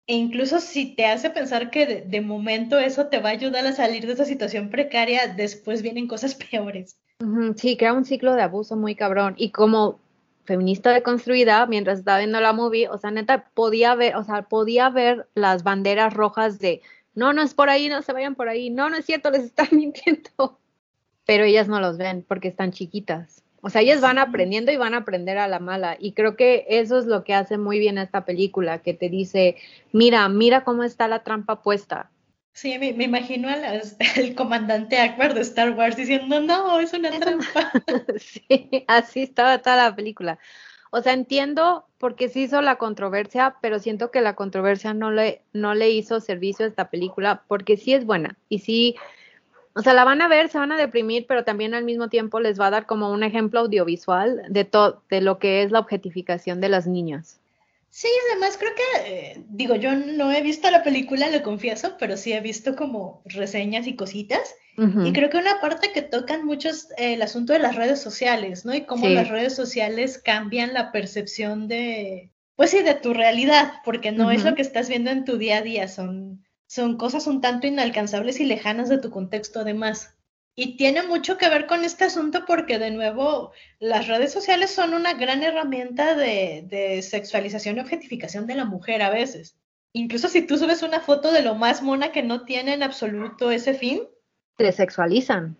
e incluso si te hace pensar que de, momento eso te va a ayudar a salir de esa situación precaria, después vienen cosas peores. Sí, crea un ciclo de abuso muy cabrón. Y como feminista deconstruida, mientras estaba viendo la movie, o sea, neta, podía ver, o sea, podía ver las banderas rojas de, no, no es por ahí, no se vayan por ahí, no, no es cierto, les están mintiendo. Pero ellas no los ven porque están chiquitas. O sea, ellas van aprendiendo y van a aprender a la mala. Y creo que eso es lo que hace muy bien esta película, que te dice, mira, mira cómo está la trampa puesta. Sí, me, imagino al comandante Akbar de Star Wars diciendo, no, es una trampa. sí, así estaba toda la película. O sea, entiendo por qué se hizo la controversia, pero siento que la controversia no le, no le hizo servicio a esta película, porque sí es buena y sí o sea, la van a ver, se van a deprimir, pero también al mismo tiempo les va a dar como un ejemplo audiovisual de todo, de lo que es la objetificación de las niñas. Sí, además creo que, eh, digo, yo no he visto la película, lo confieso, pero sí he visto como reseñas y cositas. Y creo que una parte que tocan mucho es eh, el asunto de las redes sociales, ¿no? Y cómo las redes sociales cambian la percepción de, pues sí, de tu realidad, porque no es lo que estás viendo en tu día a día, son son cosas un tanto inalcanzables y lejanas de tu contexto además. Y tiene mucho que ver con este asunto porque de nuevo las redes sociales son una gran herramienta de, sexualización y objetificación de la mujer a veces. Incluso si tú subes una foto de lo más mona que no tiene en absoluto ese fin. Te sexualizan.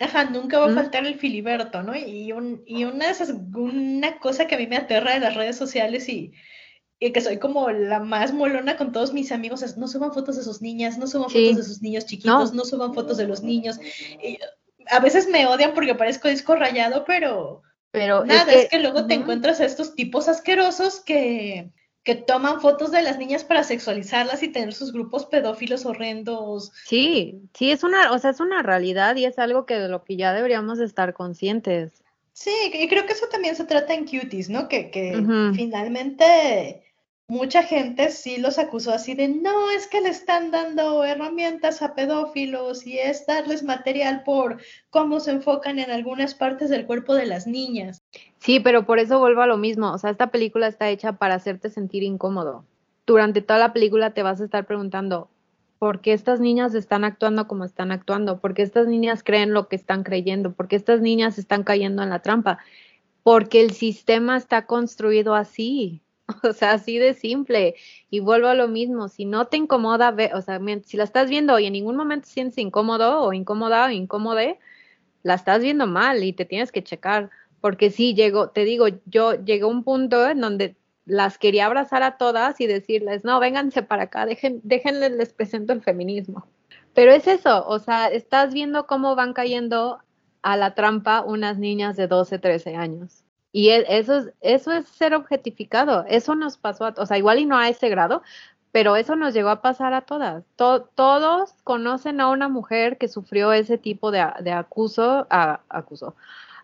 Ajá, nunca va a faltar el filiberto, ¿no? Y, un, y una, de esas, una cosa que a mí me aterra de las redes sociales y, y que soy como la más molona con todos mis amigos, es, no suban fotos de sus niñas, no suban fotos de sus niños chiquitos, no, suban fotos de los niños. a veces me odian porque parezco disco rayado, pero, pero nada, es que, luego te encuentras a estos tipos asquerosos que, que toman fotos de las niñas para sexualizarlas y tener sus grupos pedófilos horrendos. Sí, sí, es una, o sea, es una realidad y es algo que de lo que ya deberíamos estar conscientes. Sí, y creo que eso también se trata en Cuties, ¿no? Que, que finalmente mucha gente sí los acusó así de, no, es que le están dando herramientas a pedófilos y es darles material por cómo se enfocan en algunas partes del cuerpo de las niñas. Sí, pero por eso vuelvo a lo mismo, o sea, esta película está hecha para hacerte sentir incómodo. Durante toda la película te vas a estar preguntando, ¿por qué estas niñas están actuando como están actuando? ¿Por qué estas niñas creen lo que están creyendo? ¿Por qué estas niñas están cayendo en la trampa? Porque el sistema está construido así O sea, así de simple. Y vuelvo a lo mismo, si no te incomoda, o sea, si la estás viendo y en ningún momento sientes incómodo o incómoda o incómode, la estás viendo mal y te tienes que checar. Porque sí, llego, te digo, yo llegué a un punto en donde las quería abrazar a todas y decirles, no, vénganse para acá, dejen, déjenles, les presento el feminismo. Pero es eso, o sea, estás viendo cómo van cayendo a la trampa unas niñas de 12, 13 años. Y e, eso es, eso es ser objetificado. Eso nos pasó, a, o sea, igual y no a ese grado, pero eso nos llegó a pasar a todas. todos conocen a una mujer que sufrió ese tipo de, de acuso, a,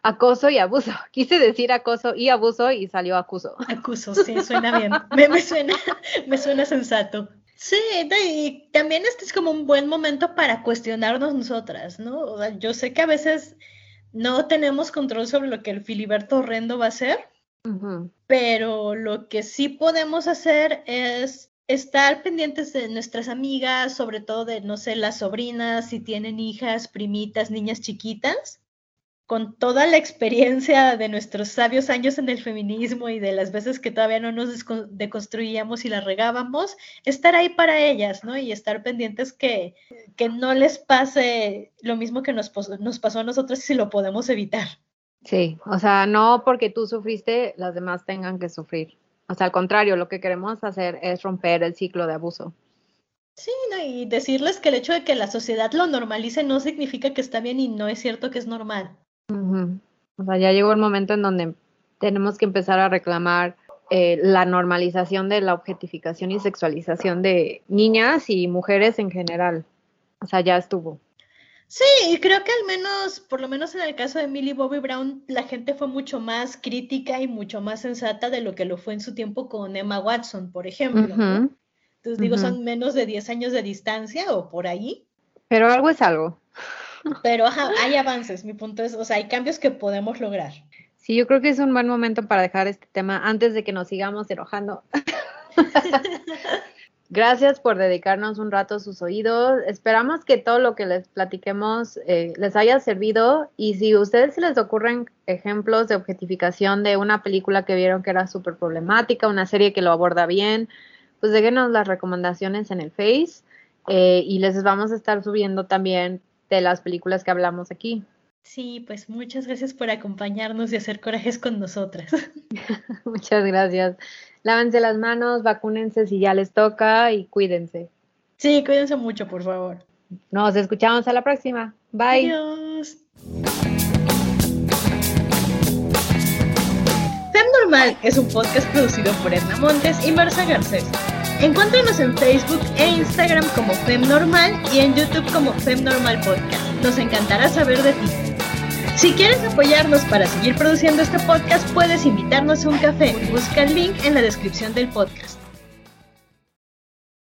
acoso y abuso. Quise decir acoso y abuso y salió acuso. Acuso, sí, suena bien. me, me, suena, me suena sensato. Sí, y también este es como un buen momento para cuestionarnos nosotras, ¿no? O sea, yo sé que a veces no tenemos control sobre lo que el Filiberto horrendo va a hacer, pero lo que sí podemos hacer es estar pendientes de nuestras amigas, sobre todo de, no sé, las sobrinas, si tienen hijas, primitas, niñas chiquitas, con toda la experiencia de nuestros sabios años en el feminismo y de las veces que todavía no nos deconstruíamos y la regábamos, estar ahí para ellas, ¿no? Y estar pendientes que, que no les pase lo mismo que nos, nos pasó a nosotros si lo podemos evitar. Sí, o sea, no porque tú sufriste, las demás tengan que sufrir. O sea, al contrario, lo que queremos hacer es romper el ciclo de abuso. Sí, no, y decirles que el hecho de que la sociedad lo normalice no significa que está bien y no es cierto que es normal. O sea, ya llegó el momento en donde tenemos que empezar a reclamar eh, la normalización de la objetificación y sexualización de niñas y mujeres en general. O sea, ya estuvo. Sí, creo que al menos, por lo menos en el caso de Millie Bobby Brown, la gente fue mucho más crítica y mucho más sensata de lo que lo fue en su tiempo con Emma Watson, por ejemplo. Entonces digo, son menos de 10 años de distancia o por ahí. Pero algo es algo. Pero hay avances, mi punto es, o sea, hay cambios que podemos lograr. Sí, yo creo que es un buen momento para dejar este tema antes de que nos sigamos enojando. Gracias por dedicarnos un rato a sus oídos. Esperamos que todo lo que les platiquemos eh, les haya servido y si a ustedes se les ocurren ejemplos de objetificación de una película que vieron que era súper problemática, una serie que lo aborda bien, pues déjenos las recomendaciones en el Face eh, y les vamos a estar subiendo también de las películas que hablamos aquí. Sí, pues muchas gracias por acompañarnos y hacer corajes con nosotras. muchas gracias. Lávense las manos, vacúnense si ya les toca y cuídense. Sí, cuídense mucho, por favor. Nos escuchamos a la próxima. Bye. Adiós. Fem Normal es un podcast producido por Edna Montes y Marcia Garcés. Encuéntranos en Facebook e Instagram como FemNormal y en YouTube como FemNormal Podcast. Nos encantará saber de ti. Si quieres apoyarnos para seguir produciendo este podcast, puedes invitarnos a un café. Busca el link en la descripción del podcast.